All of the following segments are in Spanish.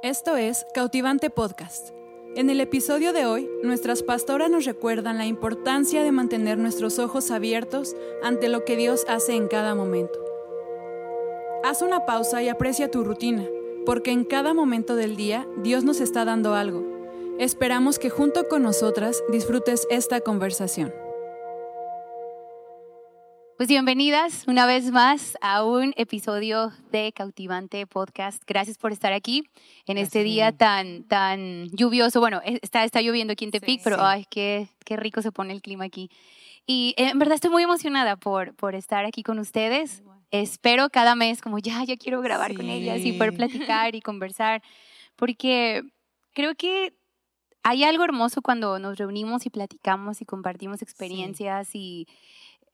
Esto es Cautivante Podcast. En el episodio de hoy, nuestras pastoras nos recuerdan la importancia de mantener nuestros ojos abiertos ante lo que Dios hace en cada momento. Haz una pausa y aprecia tu rutina, porque en cada momento del día Dios nos está dando algo. Esperamos que junto con nosotras disfrutes esta conversación. Pues bienvenidas una vez más a un episodio de Cautivante Podcast. Gracias por estar aquí en este día tan, tan lluvioso. Bueno, está, está lloviendo aquí en Tepic, pero ay, qué, qué rico se pone el clima aquí. Y eh, en verdad estoy muy emocionada por, por estar aquí con ustedes. Espero cada mes como ya, ya quiero grabar con ellas y poder platicar y conversar, porque creo que hay algo hermoso cuando nos reunimos y platicamos y compartimos experiencias y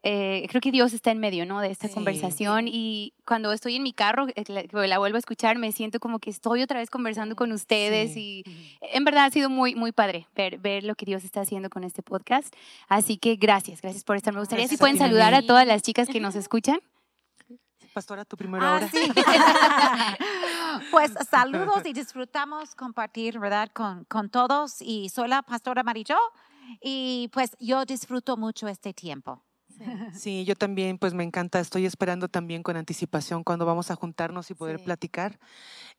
eh, creo que Dios está en medio, ¿no? De esta conversación y cuando estoy en mi carro, eh, la, vuelvo a escuchar, me siento como que estoy otra vez conversando con ustedes y en verdad ha sido muy, muy padre ver, ver lo que Dios está haciendo con este podcast. Así que gracias, gracias por estar. Me gustaría si pueden saludar a todas las chicas que nos escuchan. Pastora, tu primera hora. Ah, pues saludos y disfrutamos compartir, ¿verdad? Con, con todos. Y soy la pastora Marillo y pues yo disfruto mucho este tiempo. Sí, yo también, pues me encanta, estoy esperando también con anticipación cuando vamos a juntarnos y poder platicar.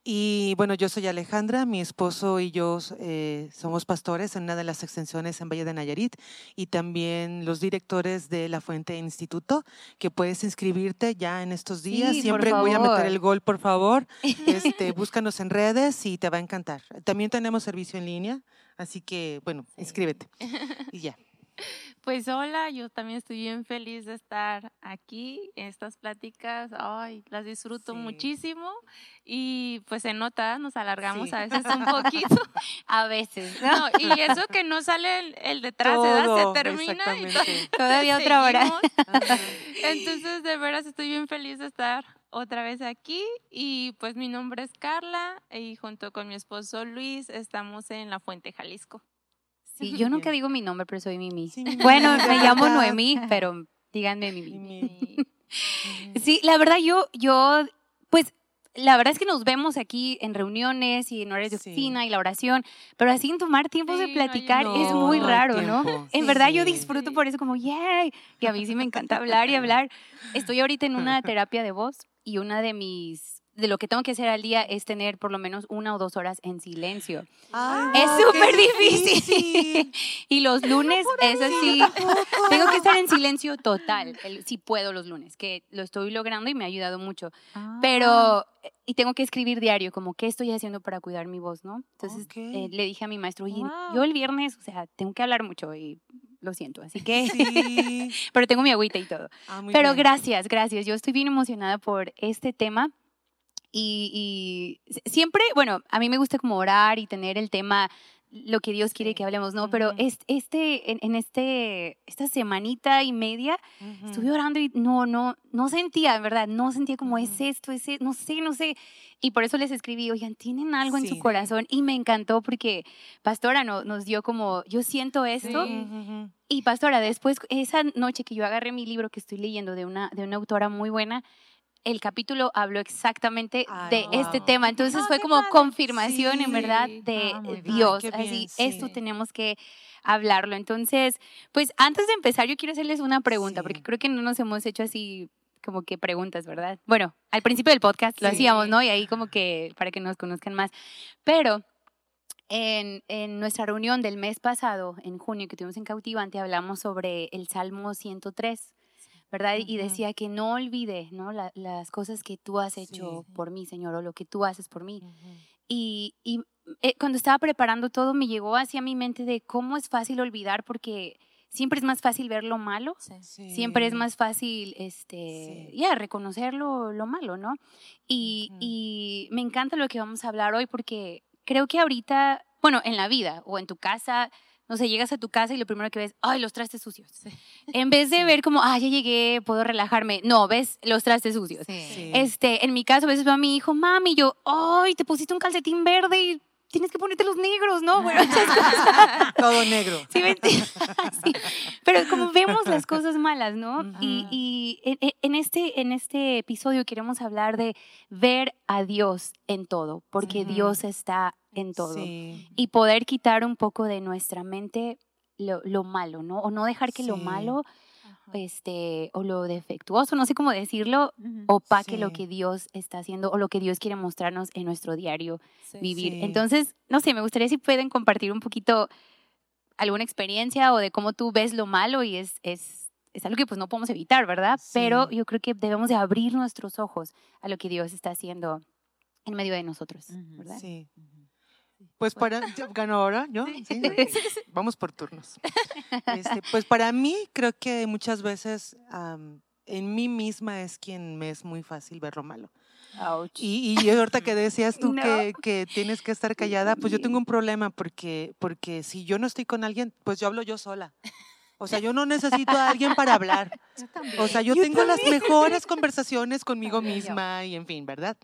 Y bueno, yo soy Alejandra, mi esposo y yo eh, somos pastores en una de las extensiones en Valle de Nayarit y también los directores de La Fuente Instituto, que puedes inscribirte ya en estos días. Siempre voy a meter el gol, por favor. Este, búscanos en redes y te va a encantar. También tenemos servicio en línea, así que bueno, inscríbete y ya. Pues hola, yo también estoy bien feliz de estar aquí. Estas pláticas, ay, las disfruto muchísimo y pues se nota, nos alargamos a veces un poquito. a veces. ¿no? y eso que no sale el, detrás, se termina y todavía otra hora. Entonces, de veras estoy bien feliz de estar otra vez aquí y pues mi nombre es Carla y junto con mi esposo Luis estamos en La Fuente, Jalisco. Sí, yo nunca digo mi nombre, pero soy Mimi. bueno, me llamo Noemí, pero díganme Mimi. sí, la verdad yo, yo, pues la verdad es que nos vemos aquí en reuniones y en horas de oficina y la oración, pero así en tomar tiempos de platicar es muy raro, ¿no? En verdad yo disfruto por eso como, yay, y a mí sí me encanta hablar y hablar. Estoy ahorita en una terapia de voz y una de mis de lo que tengo que hacer al día es tener por lo menos una o dos horas en silencio. es súper difícil. y los lunes es así. Tengo que estar en silencio total. si puedo los lunes, que lo estoy logrando y me ha ayudado mucho. Pero, ah. eh, y tengo que escribir diario, como, ¿qué estoy haciendo para cuidar mi voz, no? Entonces eh, le dije a mi maestro, oye, yo el viernes, o sea, tengo que hablar mucho y lo siento, así que, sí. pero tengo mi agüita y todo. Ah, pero gracias, gracias. Yo estoy bien emocionada por este tema y, siempre, bueno, a mí me gusta como orar y tener el tema lo que Dios quiere que hablemos, ¿no? Pero este, en, este, esta semanita y media estuve orando y no, no, no sentía, en verdad, no sentía como es esto, es no sé, no sé. Y por eso les escribí, oigan, tienen algo en su corazón y me encantó porque Pastora no, nos dio como, yo siento esto. Y Pastora, después, esa noche que yo agarré mi libro que estoy leyendo de una, de una autora muy buena, el capítulo habló exactamente de este tema. Entonces fue como confirmación, en verdad, de ah, Dios. Así, esto tenemos que hablarlo. Entonces, pues antes de empezar, yo quiero hacerles una pregunta, porque creo que no nos hemos hecho así como que preguntas, ¿verdad? Bueno, al principio del podcast lo hacíamos, ¿no? Y ahí como que para que nos conozcan más. Pero en, en, nuestra reunión del mes pasado, en junio, que tuvimos en Cautivante, hablamos sobre el Salmo 103. ¿Verdad? Y decía que no olvide, ¿no? las cosas que tú has hecho por mí, Señor, o lo que tú haces por mí. Y, y eh, cuando estaba preparando todo, me llegó hacia mi mente de cómo es fácil olvidar porque siempre es más fácil ver lo malo, siempre es más fácil, este, ya, reconocer lo, malo, ¿no? Y, y me encanta lo que vamos a hablar hoy porque creo que ahorita, bueno, en la vida o en tu casa, no sé, llegas a tu casa y lo primero que ves, ay, los trastes sucios. En vez de ver como, ay, ya llegué, puedo relajarme. No, ves los trastes sucios. Este, en mi caso, a veces veo a mi hijo, mami, yo, ay, te pusiste un calcetín verde y tienes que ponerte los negros, ¿no? Bueno, Todo negro. Sí, sí, Pero como vemos las cosas malas, ¿no? Y, y en, este, en este episodio queremos hablar de ver a Dios en todo, porque Dios está en todo. Y poder quitar un poco de nuestra mente lo, lo malo, ¿no? O no dejar que lo malo este, o lo defectuoso, no sé cómo decirlo, opaque lo que Dios está haciendo o lo que Dios quiere mostrarnos en nuestro diario vivir. Entonces, no sé, me gustaría si pueden compartir un poquito alguna experiencia o de cómo tú ves lo malo y es, es, es algo que pues no podemos evitar, ¿verdad? Pero yo creo que debemos de abrir nuestros ojos a lo que Dios está haciendo en medio de nosotros, ¿verdad? Sí. Pues para, ¿ganó ahora? ¿Yo? ¿Sí? Vamos por turnos. Este, pues para mí creo que muchas veces en mí misma es quien me es muy fácil ver lo malo. Y, y ahorita que decías tú que, que, tienes que estar callada, pues yo tengo un problema porque, porque si yo no estoy con alguien, pues yo hablo yo sola. O sea, yo no necesito a alguien para hablar. O sea, yo, tengo las mejores conversaciones conmigo misma y en fin, ¿verdad?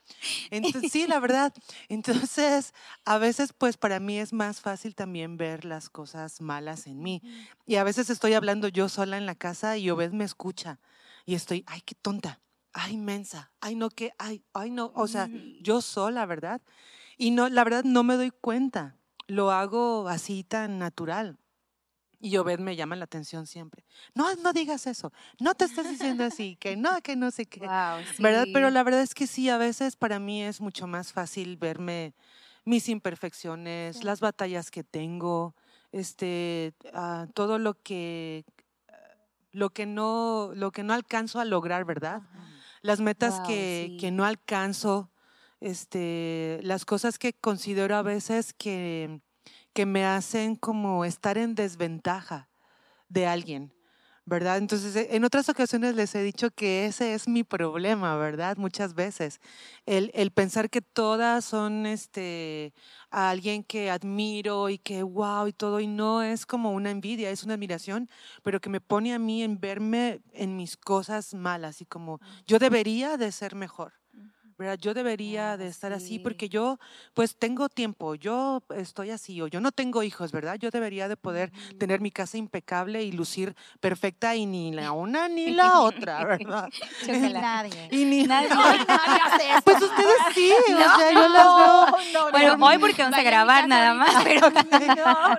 Entonces, sí, la verdad. Entonces, a veces, pues para mí es más fácil también ver las cosas malas en mí. Y a veces estoy hablando yo sola en la casa y Obed me escucha y estoy, ay, qué tonta, ay, mensa, ay, no, qué, ay, ay, no. O sea, yo sola, ¿verdad? Y no, la verdad, no me doy cuenta. Lo hago así tan natural. Y Obed me llama la atención siempre. No, no digas eso. No te estás diciendo así, que no, que no sé qué. ¿Verdad? Pero la verdad es que sí, a veces para mí es mucho más fácil verme mis imperfecciones, las batallas que tengo, este, ah, todo lo que, lo que no, lo que no alcanzo a lograr, ¿verdad? Las metas que, que no alcanzo, este, las cosas que considero a veces que que me hacen como estar en desventaja de alguien, ¿verdad? Entonces, e, en otras ocasiones les he dicho que ese es mi problema, ¿verdad? Muchas veces, el, el pensar que todas son este, alguien que admiro y que wow y todo, y no es como una envidia, es una admiración, pero que me pone a mí en verme en mis cosas malas y como yo debería de ser mejor. Yo debería de estar así porque yo pues tengo tiempo, yo estoy así o yo no tengo hijos, ¿verdad? Yo debería de poder tener mi casa impecable y lucir perfecta y ni la una ni la otra, ¿verdad? nadie. Y ni nadie, hace eso. Pues ustedes sí, o sea, yo las veo. bueno, hoy porque vamos a grabar nada más, pero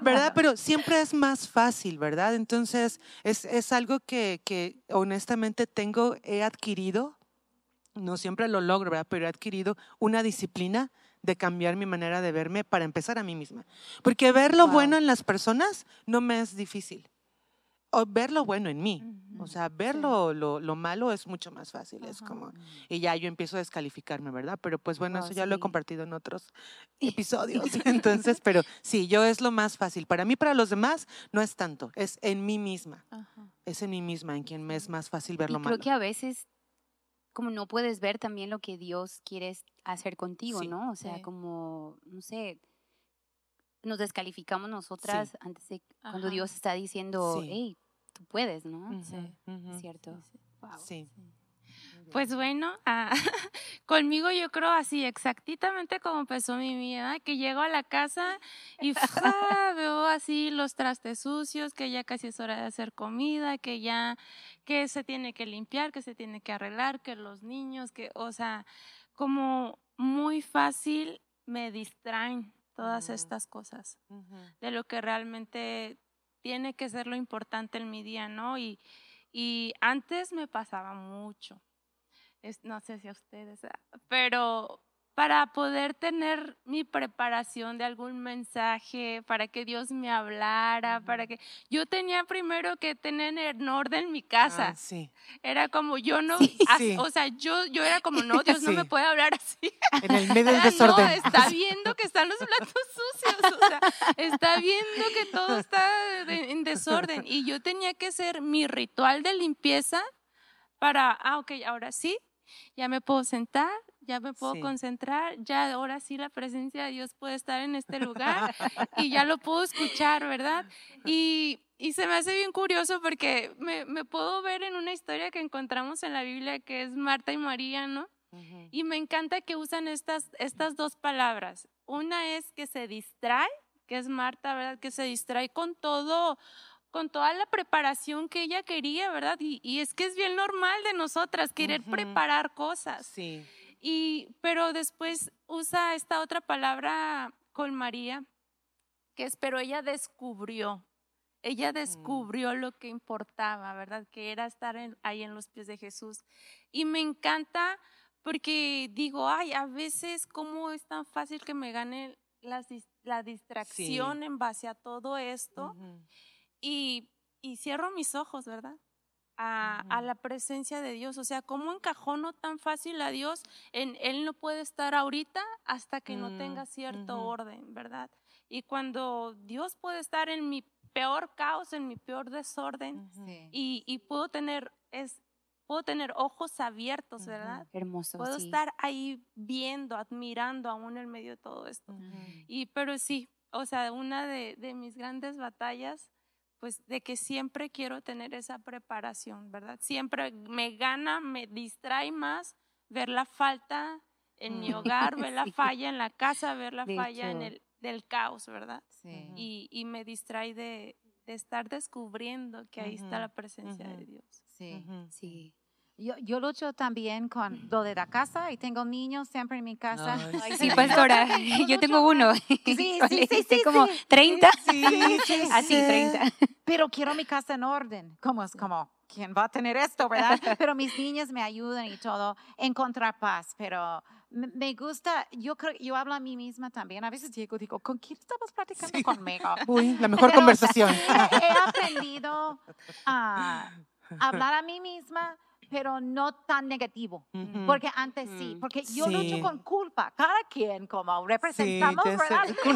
¿verdad? Pero siempre es más fácil, ¿verdad? Entonces, es, es algo que, que honestamente tengo, he adquirido no siempre lo logro, ¿verdad? pero he adquirido una disciplina de cambiar mi manera de verme para empezar a mí misma. Porque ver lo bueno en las personas no me es difícil. O ver lo bueno en mí. O sea, ver lo, lo, malo es mucho más fácil. Es como, y ya yo empiezo a descalificarme, ¿verdad? Pero pues bueno, eso ya lo he compartido en otros episodios. Entonces, pero sí, yo es lo más fácil. Para mí, para los demás, no es tanto. Es en mí misma. Es en mí misma en quien me es más fácil ver lo malo. Creo que a veces como no puedes ver también lo que Dios quiere hacer contigo, ¿no? O sea, como, no sé, nos descalificamos nosotras antes de cuando Dios está diciendo, hey, tú puedes, ¿no? Sí. ¿Cierto? Sí. Pues bueno, ah, conmigo yo creo así, exactamente como empezó mi vida, que llego a la casa y veo así los trastes sucios, que ya casi es hora de hacer comida, que ya que se tiene que limpiar, que se tiene que arreglar, que los niños, que, o sea, como muy fácil me distraen todas estas cosas de lo que realmente tiene que ser lo importante en mi día, ¿no? Y, y antes me pasaba mucho no sé si a ustedes, ah, pero para poder tener mi preparación de algún mensaje, para que Dios me hablara, para que yo tenía primero que tener en orden mi casa. Ah, sí. Era como yo no, o sea, yo yo era como no, Dios no me puede hablar así. En el medio del desorden. No, está viendo que están los platos sucios, o sea, está viendo que todo está en desorden y yo tenía que hacer mi ritual de limpieza para, ah, ok, ahora sí, ya me puedo sentar, ya me puedo concentrar, ya ahora sí la presencia de Dios puede estar en este lugar y ya lo puedo escuchar, ¿verdad? Y, y se me hace bien curioso porque me, me, puedo ver en una historia que encontramos en la Biblia que es Marta y María, ¿no? Y me encanta que usan estas, estas dos palabras. Una es que se distrae, que es Marta, ¿verdad? Que se distrae con todo, con toda la preparación que ella quería, ¿verdad? Y, es que es bien normal de nosotras querer preparar cosas. Sí. Y, pero después usa esta otra palabra con María, que es, pero ella descubrió, ella descubrió lo que importaba, ¿verdad? Que era estar ahí en los pies de Jesús. Y me encanta porque digo, ay, a veces cómo es tan fácil que me gane la, la distracción en base a todo esto. Y, y, cierro mis ojos, ¿verdad? A, a, la presencia de Dios. O sea, ¿cómo encajono tan fácil a Dios? En, él no puede estar ahorita hasta que no tenga mm, cierto orden, ¿verdad? Y cuando Dios puede estar en mi peor caos, en mi peor desorden, y, y, puedo tener es, puedo tener ojos abiertos, ¿verdad? Hermoso. Puedo estar ahí viendo, admirando aún en medio de todo esto. Y pero sí, o sea, una de, de, mis grandes batallas, pues de que siempre quiero tener esa preparación, ¿verdad? Siempre me gana, me distrae más ver la falta en mi hogar, ver la falla en la casa, ver la falla en el del caos, ¿verdad? Sí. Y, y me distrae de, de, estar descubriendo que ahí está la presencia de Dios. Sí, sí. Yo, yo, lucho también con lo de la casa y tengo niños siempre en mi casa. Ay, sí, pastora, yo tengo uno. Sí, sí, sí, sí, como 30. Sí, Así, 30. Pero quiero mi casa en orden. ¿Cómo es como? ¿Quién va a tener esto, verdad? Pero mis niños me ayudan y todo, encontrar paz, pero me gusta, yo creo, yo hablo a mí misma también. A veces llego y digo, ¿con quién estamos platicando conmigo? Uy, la mejor conversación. He, aprendido a hablar a mí misma pero no tan negativo, porque antes sí, mm, porque yo lucho con culpa, cada quien como representamos, ¿verdad?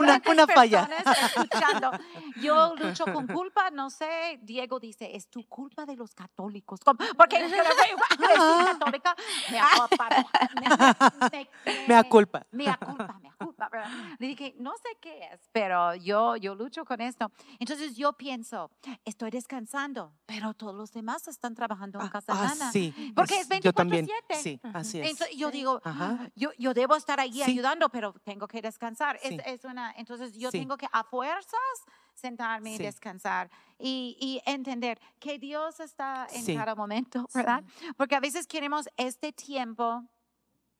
Una, una, falla. Escuchando. Yo lucho con culpa, no sé, Diego dice, es tu culpa de los católicos, porque yo soy católica, me aculpa, me, me, me, aculpa. Me aculpa, me aculpa, ¿verdad? Le dije, no sé qué es, pero yo, yo lucho con esto. Entonces yo pienso, estoy descansando, pero todos los demás están trabajando en ah, casa Ah, sí. Porque es 24 Yo también. Sí, así es. Entonces, yo digo, yo, yo debo estar ahí ayudando, pero tengo que descansar. Es, es, una, entonces yo tengo que a fuerzas sentarme y descansar y, y, entender que Dios está en cada momento, ¿verdad? Porque a veces queremos este tiempo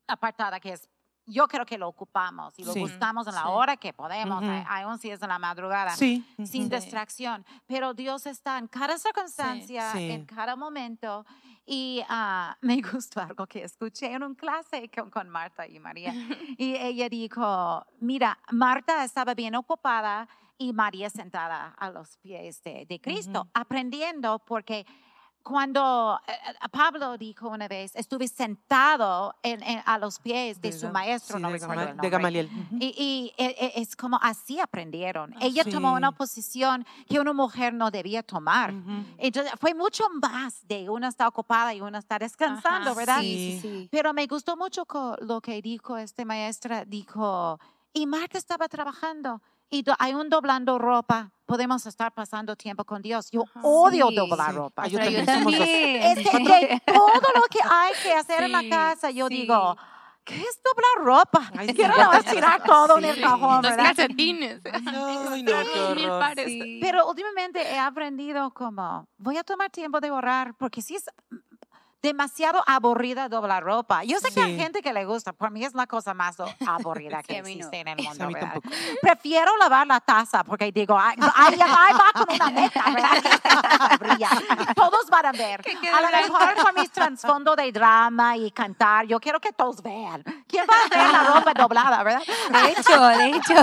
apartada que es yo creo que lo ocupamos y lo buscamos en la hora que podemos, aún si es en la madrugada, sin distracción. Pero Dios está en cada circunstancia, en cada momento. Y uh, me gustó algo que escuché en un clase con, con, Marta y María. Y ella dijo, mira, Marta estaba bien ocupada y María sentada a los pies de, de Cristo, aprendiendo porque cuando eh, eh, Pablo dijo una vez, estuve sentado a los pies de, su maestro, no de, Gamaliel. Y, e, es como así aprendieron. Ella tomó una posición que una mujer no debía tomar. Entonces fue mucho más de una está ocupada y una está descansando, ¿verdad? Sí, Pero me gustó mucho lo que dijo este maestra. Dijo, y Marta estaba trabajando y hay un doblando ropa. Podemos estar pasando tiempo con Dios. Yo odio doblar ropa. Yo, también. Es que todo lo que hay que hacer en la casa, yo digo, ¿qué es doblar ropa? Ay, Quiero tirar todo en el cajón, Los calcetines. Ay, no, Pero últimamente he aprendido como, voy a tomar tiempo de borrar, porque si es demasiado aburrida doblar ropa. Yo sé que hay gente que le gusta, por mí es la cosa más aburrida que existe en el mundo. Prefiero lavar la taza porque digo, ay, va con una meta, ¿verdad? todos van a ver. A lo mejor con mis trasfondo de drama y cantar, yo quiero que todos vean. ¿Quién va a ver la ropa doblada, verdad? De hecho, de hecho.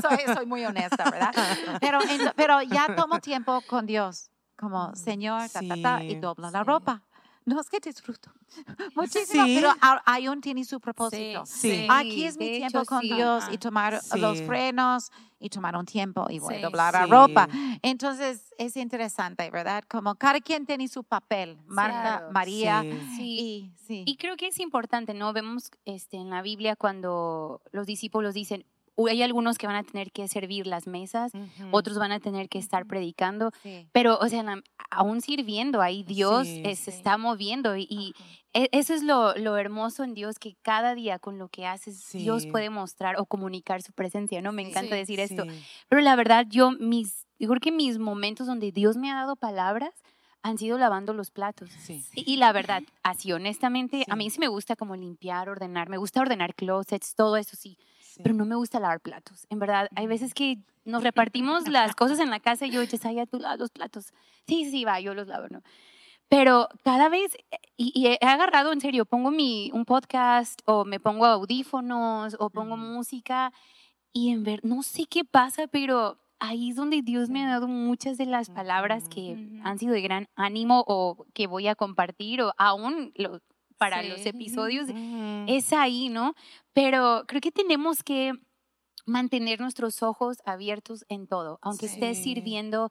soy, soy, muy honesta, ¿verdad? Pero, pero ya tomo tiempo con Dios como Señor, ta, ta, ta, y dobla la ropa no es que disfruto muchísimo, pero aún tiene su propósito. Sí, Aquí es mi tiempo con Dios y tomar los frenos y tomar un tiempo y voy a doblar la ropa. Entonces es interesante, ¿verdad? Como cada quien tiene su papel, Marta, María. Y, y creo que es importante, ¿no? Vemos este, en la Biblia cuando los discípulos dicen, hay algunos que van a tener que servir las mesas, otros van a tener que estar predicando, pero, o sea, aún sirviendo ahí, Dios se está moviendo y, e, eso es lo, lo, hermoso en Dios, que cada día con lo que haces, Dios puede mostrar o comunicar su presencia, ¿no? Me encanta decir esto. Pero la verdad, yo, mis, yo creo que mis momentos donde Dios me ha dado palabras han sido lavando los platos. Y, la verdad, así honestamente, a mí sí me gusta como limpiar, ordenar, me gusta ordenar closets, todo eso sí, pero no me gusta lavar platos. En verdad, hay veces que nos repartimos las cosas en la casa y yo, Chesaya, tú lavas los platos. Sí, sí, va, yo los lavo, ¿no? Pero cada vez, y, he agarrado en serio, pongo mi, un podcast o me pongo audífonos o pongo música y en ver, no sé qué pasa, pero ahí es donde Dios me ha dado muchas de las palabras que han sido de gran ánimo o que voy a compartir o aún para los episodios. Es ahí, ¿no? Pero creo que tenemos que mantener nuestros ojos abiertos en todo, aunque estés sirviendo,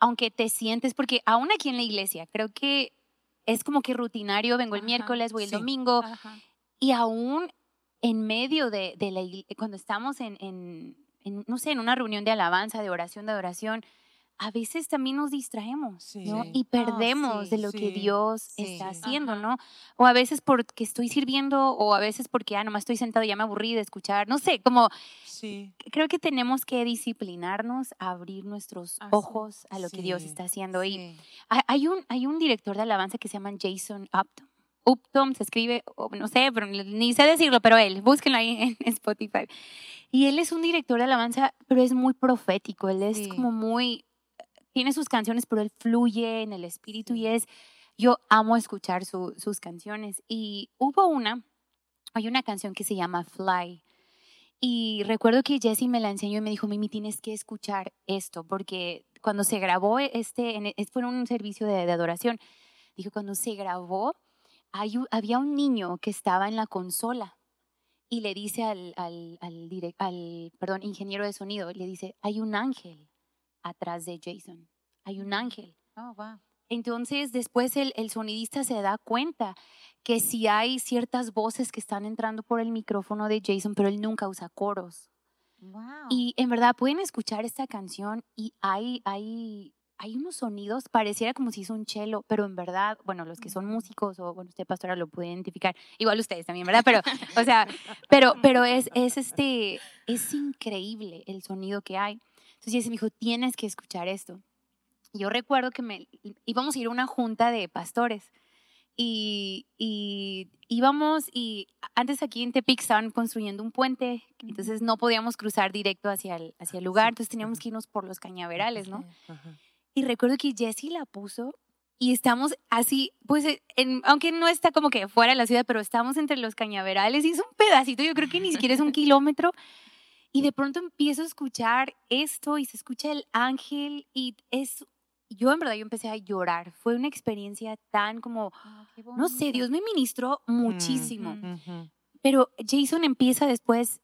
aunque te sientes, porque aún aquí en la iglesia, creo que es como que rutinario, vengo el miércoles, voy el domingo, y aún en medio de, de la cuando estamos en, en, no sé, en una reunión de alabanza, de oración, de adoración, a veces también nos distraemos, ¿no? Y perdemos de lo que Dios está haciendo, ¿no? O a veces porque estoy sirviendo, o a veces porque, ah, nomás estoy sentado y ya me aburrí de escuchar, no sé, como, creo que tenemos que disciplinarnos, abrir nuestros ojos a lo que Dios está haciendo. Y hay un, hay un director de alabanza que se llama Jason Upton. Upton se escribe, no sé, pero ni sé decirlo, pero él, búsquenlo ahí en Spotify. Y él es un director de alabanza, pero es muy profético, él es como muy tiene sus canciones, pero él fluye en el espíritu y es, yo amo escuchar sus canciones. Y hubo una, hay una canción que se llama Fly. Y recuerdo que Jessie me la enseñó y me dijo, Mimi, tienes que escuchar esto, porque cuando se grabó este, en, e, fue un servicio de, adoración, dijo, cuando se grabó, hay, había un niño que estaba en la consola y le dice al, al, al, al perdón, ingeniero de sonido, le dice, hay un ángel atrás de Jason. Hay un ángel. Oh, wow. Entonces, después el, el, sonidista se da cuenta que si hay ciertas voces que están entrando por el micrófono de Jason, pero él nunca usa coros. Wow. Y en verdad pueden escuchar esta canción y hay, hay, hay unos sonidos, pareciera como si es un cello, pero en verdad, bueno, los que son músicos o, bueno, usted pastora lo puede identificar, igual ustedes también, ¿verdad? Pero, o sea, pero, pero es, es este, es increíble el sonido que hay. Entonces Jesse me dijo, tienes que escuchar esto. yo recuerdo que me, íbamos a ir a una junta de pastores y, y, íbamos y antes aquí en Tepic estaban construyendo un puente, entonces no podíamos cruzar directo hacia el, hacia el lugar, entonces teníamos que irnos por los cañaverales, ¿no? Y recuerdo que Jesse la puso y estamos así, pues, aunque no está como que fuera de la ciudad, pero estamos entre los cañaverales y es un pedacito, yo creo que ni siquiera es un kilómetro. Y de pronto empiezo a escuchar esto y se escucha el ángel y es, yo en verdad yo empecé a llorar. Fue una experiencia tan como, ah, no sé, Dios me ministró muchísimo. Pero Jason empieza después,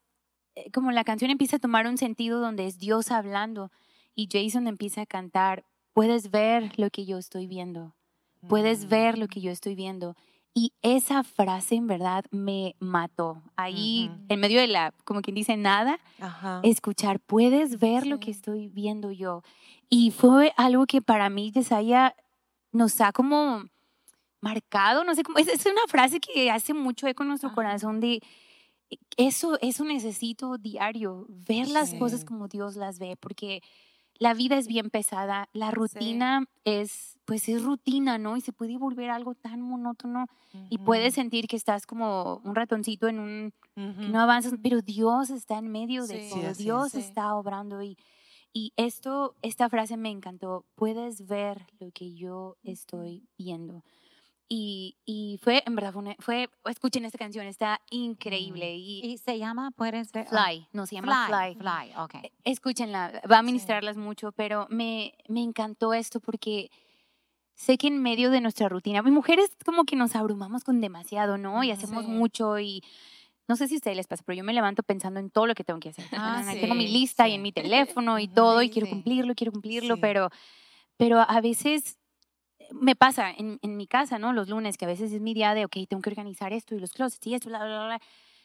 eh, como la canción empieza a tomar un sentido donde es Dios hablando y Jason empieza a cantar, puedes ver lo que yo estoy viendo, puedes ver lo que yo estoy viendo. Y esa frase en verdad me mató. Ahí, en medio de la, como quien dice, nada, escuchar, puedes ver lo que estoy viendo yo. Y fue algo que para mí, Desaya, nos ha como marcado, no sé cómo, es, es una frase que hace mucho eco en nuestro corazón de eso, eso necesito diario, ver las cosas como Dios las ve, porque la vida es bien pesada, la rutina es, pues es rutina, ¿no? Y se puede volver algo tan monótono y puedes sentir que estás como un ratoncito en un, que no avanzas, pero Dios está en medio de todo, Dios está obrando y, y esto, esta frase me encantó, puedes ver lo que yo estoy viendo. Y, y, fue, en verdad, fue, fue, escuchen esta canción, está increíble. Y, y, se llama, puedes ver. Fly, no se llama Fly. Fly, ok. E, escúchenla, va a ministrarlas mucho, pero me, me encantó esto porque sé que en medio de nuestra rutina, mujeres como que nos abrumamos con demasiado, ¿no? Y hacemos mucho y no sé si a ustedes les pasa, pero yo me levanto pensando en todo lo que tengo que hacer. Ah, tengo mi lista y en mi teléfono y todo y quiero cumplirlo, quiero cumplirlo, pero, pero a veces me pasa en, en, mi casa, ¿no? Los lunes, que a veces es mi día de, ok, tengo que organizar esto y los closets y esto, bla, bla, bla.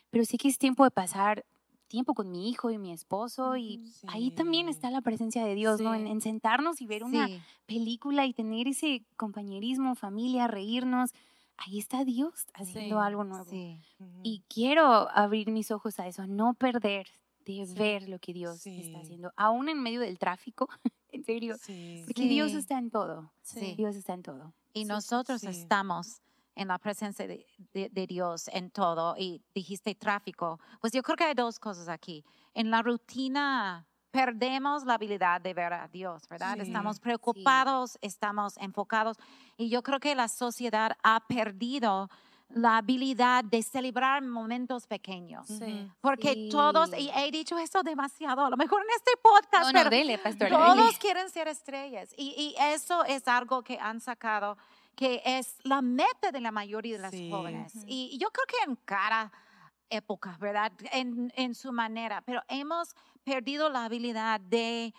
Pero sí que es tiempo de pasar tiempo con mi hijo y mi esposo y ahí también está la presencia de Dios, ¿no? En, sentarnos y ver una película y tener ese compañerismo, familia, reírnos. ahí está Dios haciendo algo nuevo. Y quiero abrir mis ojos a eso, no perder de ver lo que Dios está haciendo, aún en medio del tráfico, en serio, porque Dios está en todo. Dios está en todo. Y nosotros estamos en la presencia de, de, Dios en todo. Y dijiste tráfico. Pues yo creo que hay dos cosas aquí. En la rutina perdemos la habilidad de ver a Dios, ¿verdad? estamos preocupados, estamos enfocados. Y yo creo que la sociedad ha perdido la habilidad de celebrar momentos pequeños. Porque todos, y he dicho esto demasiado, a lo mejor en este podcast, pero todos quieren ser estrellas. Y, y, eso es algo que han sacado, que es la meta de la mayoría de las jóvenes. y, yo creo que en cada época, ¿verdad? En, en su manera, pero hemos perdido la habilidad de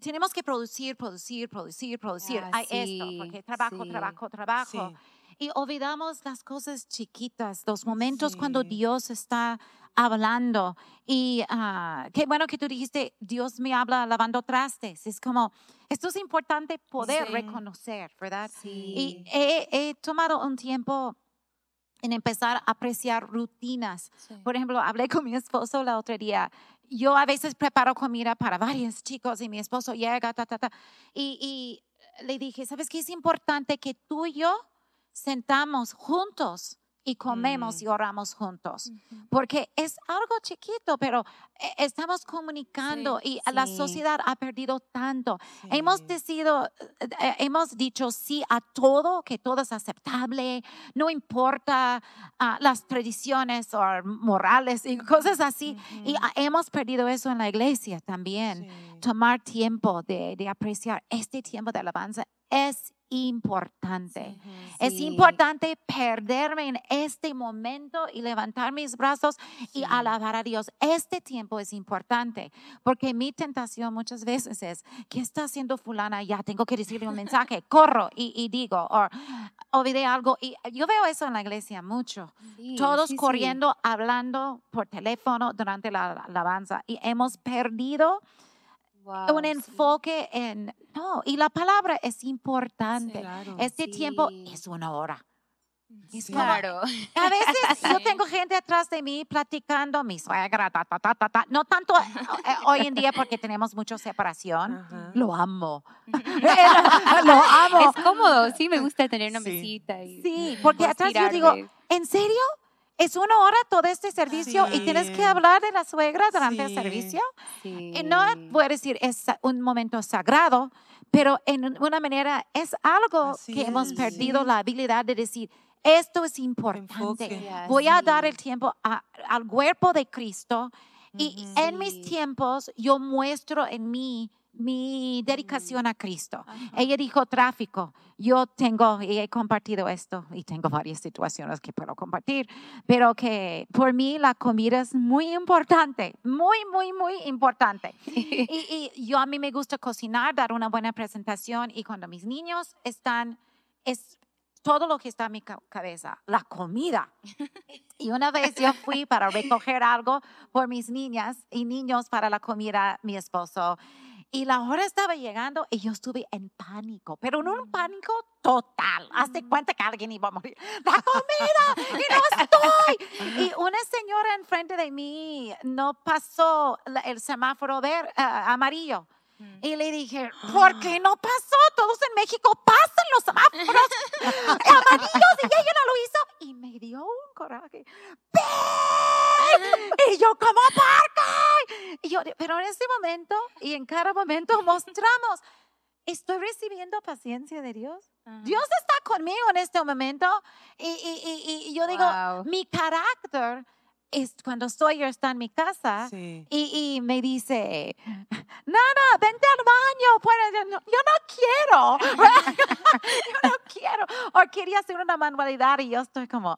tenemos que producir, producir, producir, producir. Hay esto, porque trabajo, trabajo, trabajo. Y olvidamos las cosas chiquitas, los momentos cuando Dios está hablando. Y uh, qué bueno que tú dijiste, Dios me habla lavando trastes. Es como, esto es importante poder reconocer, ¿verdad? Y he, he tomado un tiempo en empezar a apreciar rutinas. Por ejemplo, hablé con mi esposo la otra día yo a veces preparo comida para varios chicos y mi esposo llega, ta, ta, ta. Y, y le dije, ¿sabes qué es importante que tú y yo sentamos juntos y comemos mm. y oramos juntos. Porque es algo chiquito, pero eh, estamos comunicando y la sociedad ha perdido tanto. Hemos decidido, eh, eh, hemos dicho sí a todo, que todo es aceptable, no importa ah, las tradiciones o morales y cosas así. Y hemos perdido eso en la iglesia también. Tomar tiempo de, de apreciar este tiempo de alabanza es importante. Es importante perderme en este momento y levantar mis brazos y alabar a Dios. Este tiempo es importante porque mi tentación muchas veces es, ¿qué está haciendo fulana? Ya tengo que decirle un mensaje, corro y, digo, o olvidé algo. Y yo veo eso en la iglesia mucho. Todos corriendo, hablando por teléfono durante la alabanza y hemos perdido un enfoque en, no, y la palabra es importante. este tiempo es una hora. Es claro. a veces yo tengo gente atrás de mí platicando, mi suegra, ta, ta, ta, ta, No tanto eh, hoy en día porque tenemos mucha separación. Lo amo. Lo amo. Es cómodo, sí, me gusta tener una mesita. Y sí, porque atrás yo digo, ¿en serio? Es una hora todo este servicio y tienes que hablar de la suegra durante el servicio. Y no voy a decir es un momento sagrado, pero en una manera es algo que hemos perdido la habilidad de decir, esto es importante. Voy a dar el tiempo al cuerpo de Cristo y en mis tiempos yo muestro en mí mi dedicación a Cristo. Ella dijo tráfico. Yo tengo, y he compartido esto, y tengo varias situaciones que puedo compartir, pero que por mí la comida es muy importante, muy, muy, muy importante. y, y, yo a mí me gusta cocinar, dar una buena presentación, y cuando mis niños están, es todo lo que está en mi cabeza, la comida. Y una vez yo fui para recoger algo por mis niñas y niños para la comida, mi esposo. Y la hora estaba llegando y yo estuve en pánico, pero en un mm. pánico total. Hazte mm. cuenta que alguien iba a morir. ¡La comida! ¡Y no estoy! Y una señora enfrente de mí no pasó el semáforo ver, ah, amarillo. Mm. Y le dije, ¿por qué no pasó? Todos en México pasan los semáforos amarillos y ella no lo hizo. Y me dio un coraje. Y yo, ¿cómo parque? Y yo, pero en ese momento y en cada momento mostramos, estoy recibiendo paciencia de Dios. Dios está conmigo en este momento y, y, y, yo digo, mi carácter es cuando estoy, yo está en mi casa y, y, me dice, Nana, vente al baño. Pues, yo, no, quiero. yo no quiero. O quería hacer una manualidad y yo estoy como,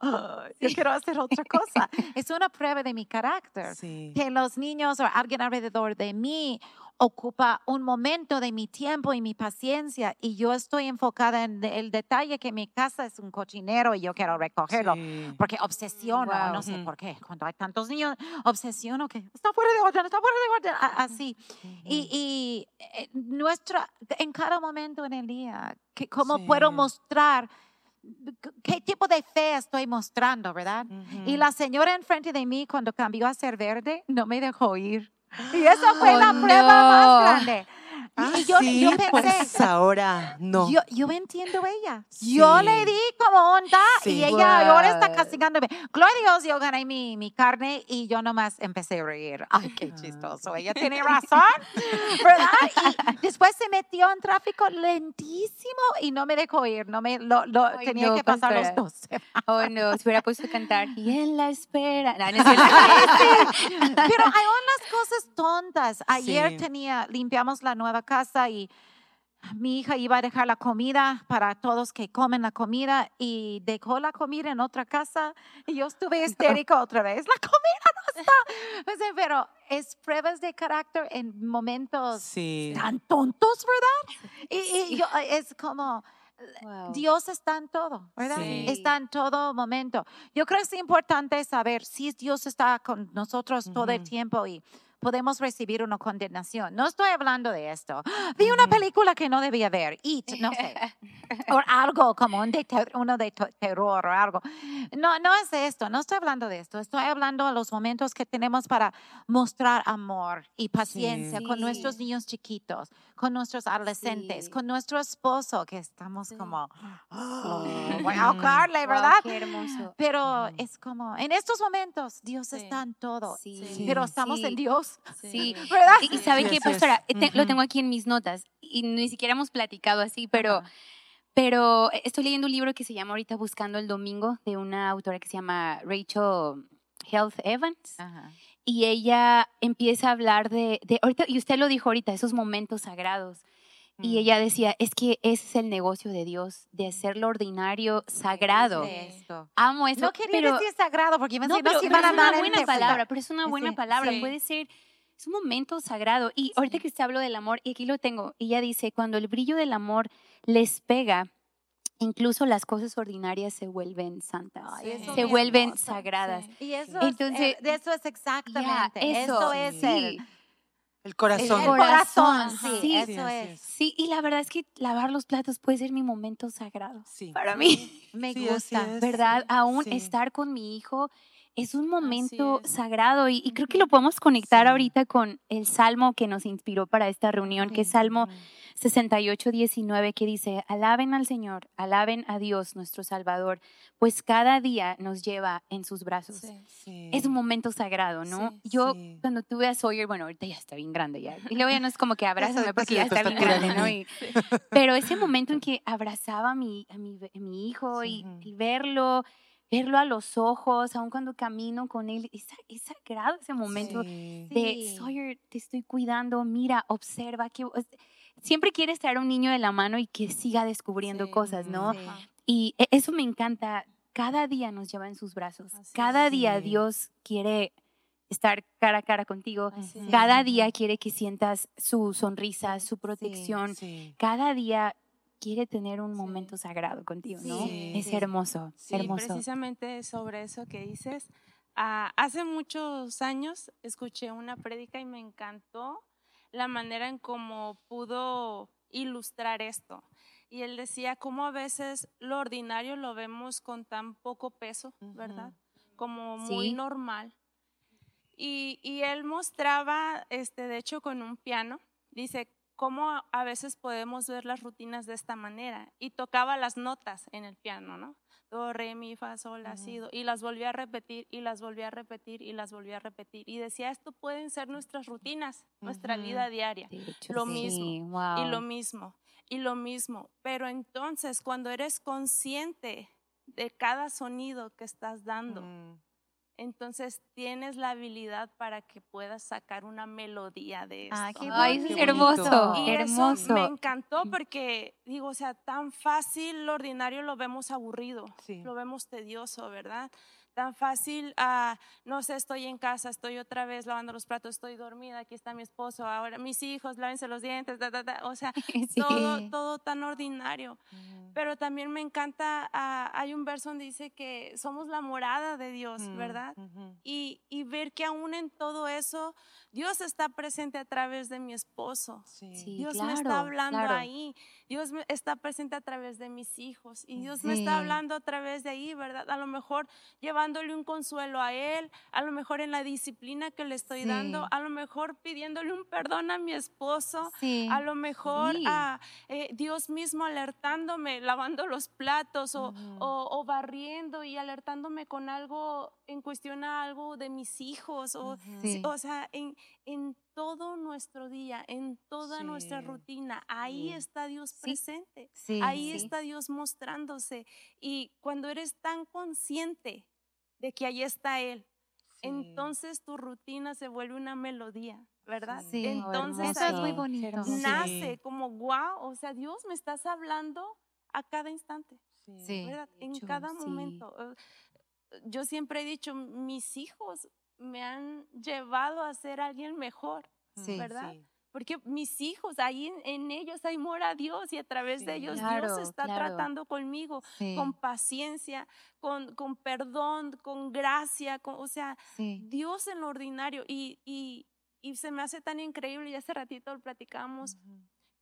yo quiero hacer otra cosa. es una prueba de mi carácter. Que los niños o alguien alrededor de mí ocupa un momento de mi tiempo y mi paciencia y yo estoy enfocada en el detalle que mi casa es un cochinero y yo quiero recogerlo porque obsesiono, no sé por qué, cuando hay tantos niños, obsesiono que está fuera de orden, está fuera de orden, así. Y, y eh, nuestra, en cada momento en el día, que cómo puedo mostrar qué tipo de fe estoy mostrando, ¿verdad? Y la señora enfrente de mí, cuando cambió a ser verde, no me dejó ir. Y esa fue la oh, prueba más grande. Ah, y yo, sí, yo pues pensé, ahora no. Yo, yo entiendo ella. Yo le di como onda y ella ahora está castigándome. Gloria a Dios, yo gané mi, mi, carne y yo nomás empecé a reír. Ay, qué chistoso. Ella tiene razón, ¿verdad? Y después se metió en tráfico lentísimo y no me dejó ir. No me, lo, lo tenía que pasar los dos. Oh, no, se hubiera puesto a cantar. Y en la espera. No, no Pero hay unas cosas tontas. Ayer tenía, limpiamos la nueva casa y mi hija iba a dejar la comida para todos que comen la comida y dejó la comida en otra casa y yo estuve histérica otra vez. La comida no está. Pero es pruebas de carácter en momentos tan tontos, ¿verdad? Y, yo, es como... Dios está en todo, ¿verdad? Está en todo momento. Yo creo que es importante saber si Dios está con nosotros todo el tiempo y podemos recibir una condenación. No estoy hablando de esto. Vi una película que no debía ver, Eat, no sé, o algo como un de uno de terror o algo. No, no es esto, no estoy hablando de esto. Estoy hablando de los momentos que tenemos para mostrar amor y paciencia con nuestros niños chiquitos, con nuestros adolescentes, con nuestro esposo, que estamos como, oh, voy a ahogarle, ¿verdad? qué hermoso. Pero es como, en estos momentos, Dios está en todo, pero estamos en Dios. Sí. ¿Verdad? Y, saben qué, pastora, lo tengo aquí en mis notas y ni siquiera hemos platicado así, pero... Pero estoy leyendo un libro que se llama ahorita Buscando el Domingo de una autora que se llama Rachel Health Evans. Y ella empieza a hablar de, de, ahorita, y usted lo dijo ahorita, esos momentos sagrados. Y ella decía, es que ese es el negocio de Dios, de hacer lo ordinario sagrado. Amo eso. No quería decir sagrado porque me no, pero, no, pero es una buena palabra, pero es una buena palabra. Puede ser, es un momento sagrado. Y ahorita que usted habló del amor, y aquí lo tengo, ella dice, cuando el brillo del amor les pega, incluso las cosas ordinarias se vuelven santas, se vuelven sagradas. Y eso, Entonces, es, eso es exactamente, eso, es el el corazón. El corazón, sí, eso es. Sí, y la verdad es que lavar los platos puede ser mi momento sagrado. Sí. Para mí. Me gusta. ¿Verdad? Aún estar con mi hijo es un momento sagrado y, creo que lo podemos conectar ahorita con el salmo que nos inspiró para esta reunión, que es Salmo 68, 19, que dice, alaben al Señor, alaben a Dios, nuestro Salvador, pues cada día nos lleva en sus brazos. Es un momento sagrado, ¿no? Yo cuando tuve a Sawyer, bueno, ahorita ya está bien grande ya, y luego ya no es como que abrázame porque ya está bien grande, ¿no? pero ese momento en que abrazaba a mi, a mi, mi hijo y, verlo, verlo a los ojos, aun cuando camino con él, es, sagrado ese momento de Sawyer, te estoy cuidando, mira, observa, que siempre quieres traer a un niño de la mano y que siga descubriendo cosas, ¿no? Y e, eso me encanta. Cada día nos lleva en sus brazos. Cada día Dios quiere estar cara a cara contigo. Cada día quiere que sientas su sonrisa, su protección. Cada día quiere tener un momento sagrado contigo, ¿no? es hermoso, hermoso. Precisamente sobre eso que dices. Ah, hace muchos años escuché una prédica y me encantó la manera en cómo pudo ilustrar esto. Y él decía cómo a veces lo ordinario lo vemos con tan poco peso, ¿verdad? Como muy normal. Y, y, él mostraba, este, de hecho, con un piano, dice, cómo a veces podemos ver las rutinas de esta manera. Y tocaba las notas en el piano, ¿no? do, re, mi, fa, sol, la, si, y las volví a repetir y las volví a repetir y las volví a repetir. Y decía, esto pueden ser nuestras rutinas, nuestra vida diaria. lo mismo, y lo mismo, y lo mismo. Pero entonces, cuando eres consciente de cada sonido que estás dando, entonces tienes la habilidad para que puedas sacar una melodía de eso. Ah, qué Ay, es hermoso, hermoso. me encantó porque digo, o sea, tan fácil lo ordinario lo vemos aburrido, lo vemos tedioso, ¿verdad? Tan fácil, ah, no sé, estoy en casa, estoy otra vez lavando los platos, estoy dormida, aquí está mi esposo, ahora mis hijos, lávense los dientes, o sea, todo, todo tan ordinario. Pero también me encanta, ah, hay un verso donde dice que somos la morada de Dios, mm, ¿verdad? y, y, ver que aún en todo eso, Dios está presente a través de mi esposo. Dios me está hablando ahí. Dios está presente a través de mis hijos. Y Dios me está hablando a través de ahí, ¿verdad? A lo mejor llevándole un consuelo a Él, a lo mejor en la disciplina que le estoy dando, a lo mejor pidiéndole un perdón a mi esposo, a lo mejor a eh, Dios mismo alertándome, lavando los platos o, o, barriendo y alertándome con algo en cuestión a algo de mis hijos. O, o sea, en, en todo nuestro día, en toda nuestra rutina. Ahí está Dios presente. ahí está Dios mostrándose. Y cuando eres tan consciente de que ahí está Él, entonces tu rutina se vuelve una melodía. ¿verdad? Entonces Eso es muy bonito. Nace como wow, o sea, Dios me estás hablando a cada instante, ¿verdad? En cada momento. Yo siempre he dicho, mis hijos me han llevado a ser alguien mejor, ¿verdad? Porque mis hijos, ahí en, ellos hay mora Dios y a través de ellos Dios está tratando conmigo con paciencia, con, con, perdón, con gracia, con, o sea, Dios en lo ordinario. Y, y, y, se me hace tan increíble, y hace ratito lo platicamos,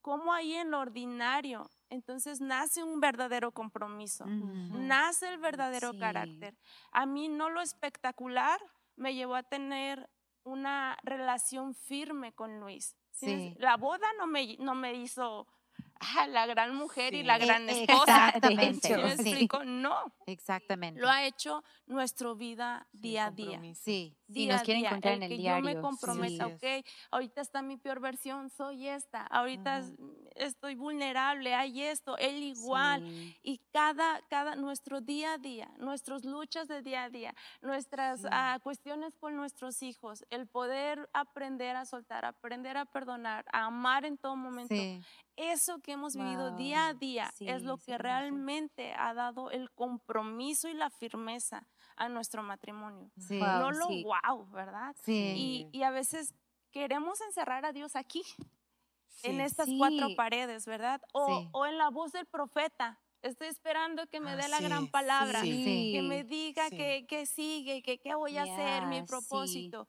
cómo ahí en lo ordinario, entonces nace un verdadero compromiso, nace el verdadero carácter. A mí no lo espectacular, me llevó a tener una relación firme con Luis. La boda no me, no me hizo la gran mujer y la e, gran esposa. Exactamente. me explico? No. Exactamente. Lo ha hecho nuestra vida día a día. Sí, día nos quieren encontrar en el que diario. Yo me comprometa, ok, ahorita está mi peor versión, soy esta, ahorita estoy vulnerable, hay esto, él igual. Y cada, cada, nuestro día a día, nuestras luchas de día a día, nuestras ah, cuestiones con nuestros hijos, el poder aprender a soltar, aprender a perdonar, a amar en todo momento. Eso que hemos vivido día a día es lo que realmente ha dado el compromiso y la firmeza a nuestro matrimonio. no lo wow, ¿verdad? Y, y, a veces queremos encerrar a Dios aquí, en estas cuatro paredes, ¿verdad? O, o, en la voz del profeta. Estoy esperando que me dé la gran palabra, que me diga que, que, sigue, que qué voy a hacer, mi propósito.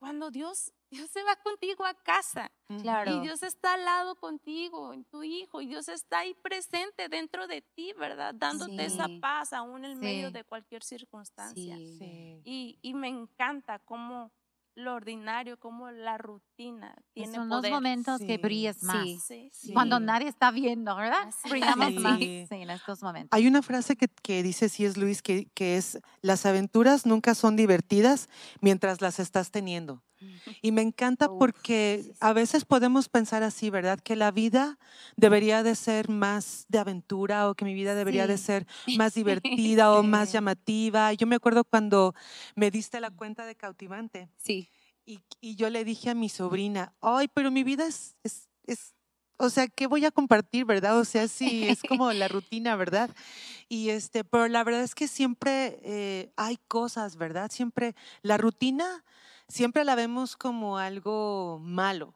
Cuando Dios Dios se va contigo a casa. Claro. Y Dios está al lado contigo, en tu hijo. Y Dios está ahí presente dentro de ti, ¿verdad? Dándote esa paz aún en medio de cualquier circunstancia. Y, y, me encanta cómo lo ordinario, como la rutina tiene Son poder. los momentos que brillas más. Cuando nadie está viendo, ¿verdad? Brillamos más en estos momentos. Hay una frase que, que dice sí es Luis, que, que es, las aventuras nunca son divertidas mientras las estás teniendo. Y me encanta porque a veces podemos pensar así, ¿verdad? Que la vida debería de ser más de aventura o que mi vida debería de ser más divertida o más llamativa. Yo me acuerdo cuando me diste la cuenta de cautivante. Sí. Y, y yo le dije a mi sobrina, ay, pero mi vida es, es, es o sea, ¿qué voy a compartir, verdad? O sea, sí, es como la rutina, ¿verdad? Y este, pero la verdad es que siempre eh, hay cosas, ¿verdad? Siempre la rutina siempre la vemos como algo malo,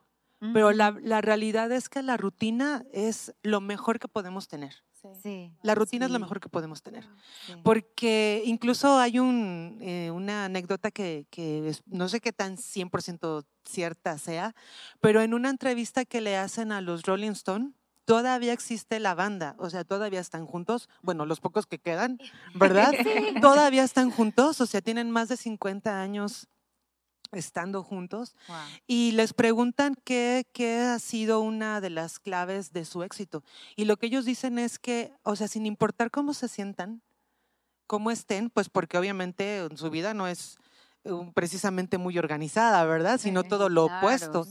pero la, realidad es que la rutina es lo mejor que podemos tener. Sí. La rutina es lo mejor que podemos tener. Porque incluso hay un, eh, una anécdota que, no sé qué tan 100% cierta sea, pero en una entrevista que le hacen a los Rolling Stone, todavía existe la banda, o sea, todavía están juntos, bueno, los pocos que quedan, ¿verdad? Todavía están juntos, o sea, tienen más de 50 años estando juntos y les preguntan qué, qué, ha sido una de las claves de su éxito. Y lo que ellos dicen es que, o sea, sin importar cómo se sientan, cómo estén, pues porque obviamente su vida no es precisamente muy organizada, ¿verdad? Sino todo lo opuesto.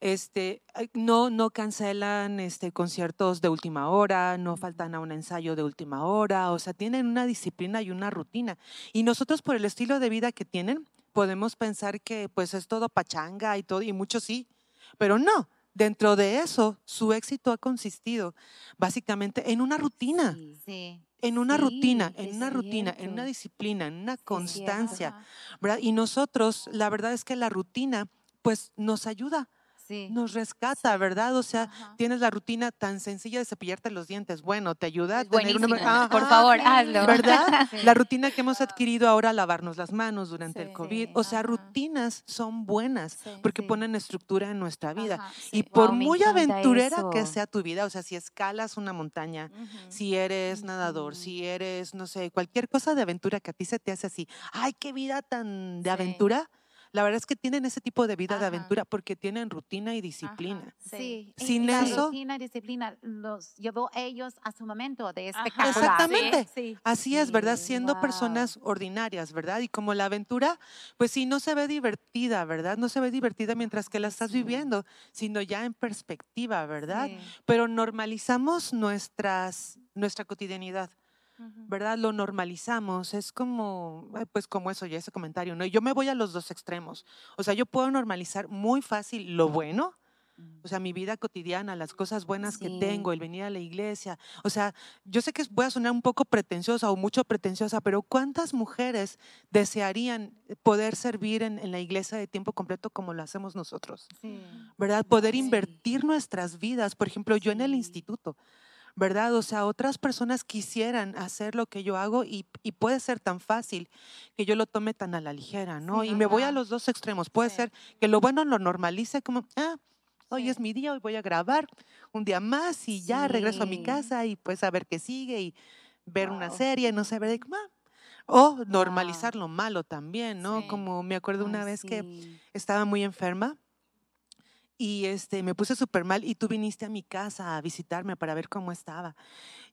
Este, no, no cancelan este, conciertos de última hora, no faltan a un ensayo de última hora, o sea, tienen una disciplina y una rutina. Y nosotros por el estilo de vida que tienen, podemos pensar que pues es todo pachanga y todo, y mucho sí, pero no. Dentro de eso, su éxito ha consistido básicamente en una rutina. en una rutina, en una rutina, en una disciplina, en una constancia, ¿verdad? Y nosotros, la verdad es que la rutina, pues nos ayuda nos rescata, ¿verdad? O sea, tienes la rutina tan sencilla de cepillarte los dientes. Bueno, te ayuda a tener una... Por favor, hazlo. ¿Verdad? La rutina que hemos adquirido ahora, lavarnos las manos durante el COVID. O sea, rutinas son buenas porque ponen estructura en nuestra vida. y por muy aventurera que sea tu vida, o sea, si escalas una montaña, si eres nadador, si eres, no sé, cualquier cosa de aventura que a ti se te hace así, ay, qué vida tan de aventura la verdad es que tienen ese tipo de vida de aventura porque tienen rutina y disciplina. sí. Sin y eso. rutina y disciplina los llevó ellos a su momento de espectacular. Exactamente. Así es, ¿verdad? Siendo personas ordinarias, ¿verdad? Y como la aventura, pues sí, no se ve divertida, ¿verdad? No se ve divertida mientras que la estás viviendo, sino ya en perspectiva, ¿verdad? Pero normalizamos nuestras, nuestra cotidianidad. ¿Verdad? Lo normalizamos, es como, pues como eso, ya ese comentario, ¿no? Yo me voy a los dos extremos, o sea, yo puedo normalizar muy fácil lo bueno, o sea, mi vida cotidiana, las cosas buenas que tengo, el venir a la iglesia. O sea, yo sé que voy a sonar un poco pretenciosa o mucho pretenciosa, pero ¿cuántas mujeres desearían poder servir en, la iglesia de tiempo completo como lo hacemos nosotros? ¿Verdad? Poder invertir nuestras vidas. Por ejemplo, yo en el instituto. ¿Verdad? O sea, otras personas quisieran hacer lo que yo hago y, puede ser tan fácil que yo lo tome tan a la ligera, ¿no? y me voy a los dos extremos. Puede ser que lo bueno lo normalice como, ah, hoy es mi día, hoy voy a grabar un día más y ya regreso a mi casa y pues a ver qué sigue y ver una serie, no sé, ver de ah". O normalizar lo malo también, ¿no? Como me acuerdo una vez que estaba muy enferma y este, me puse súper mal y tú viniste a mi casa a visitarme para ver cómo estaba.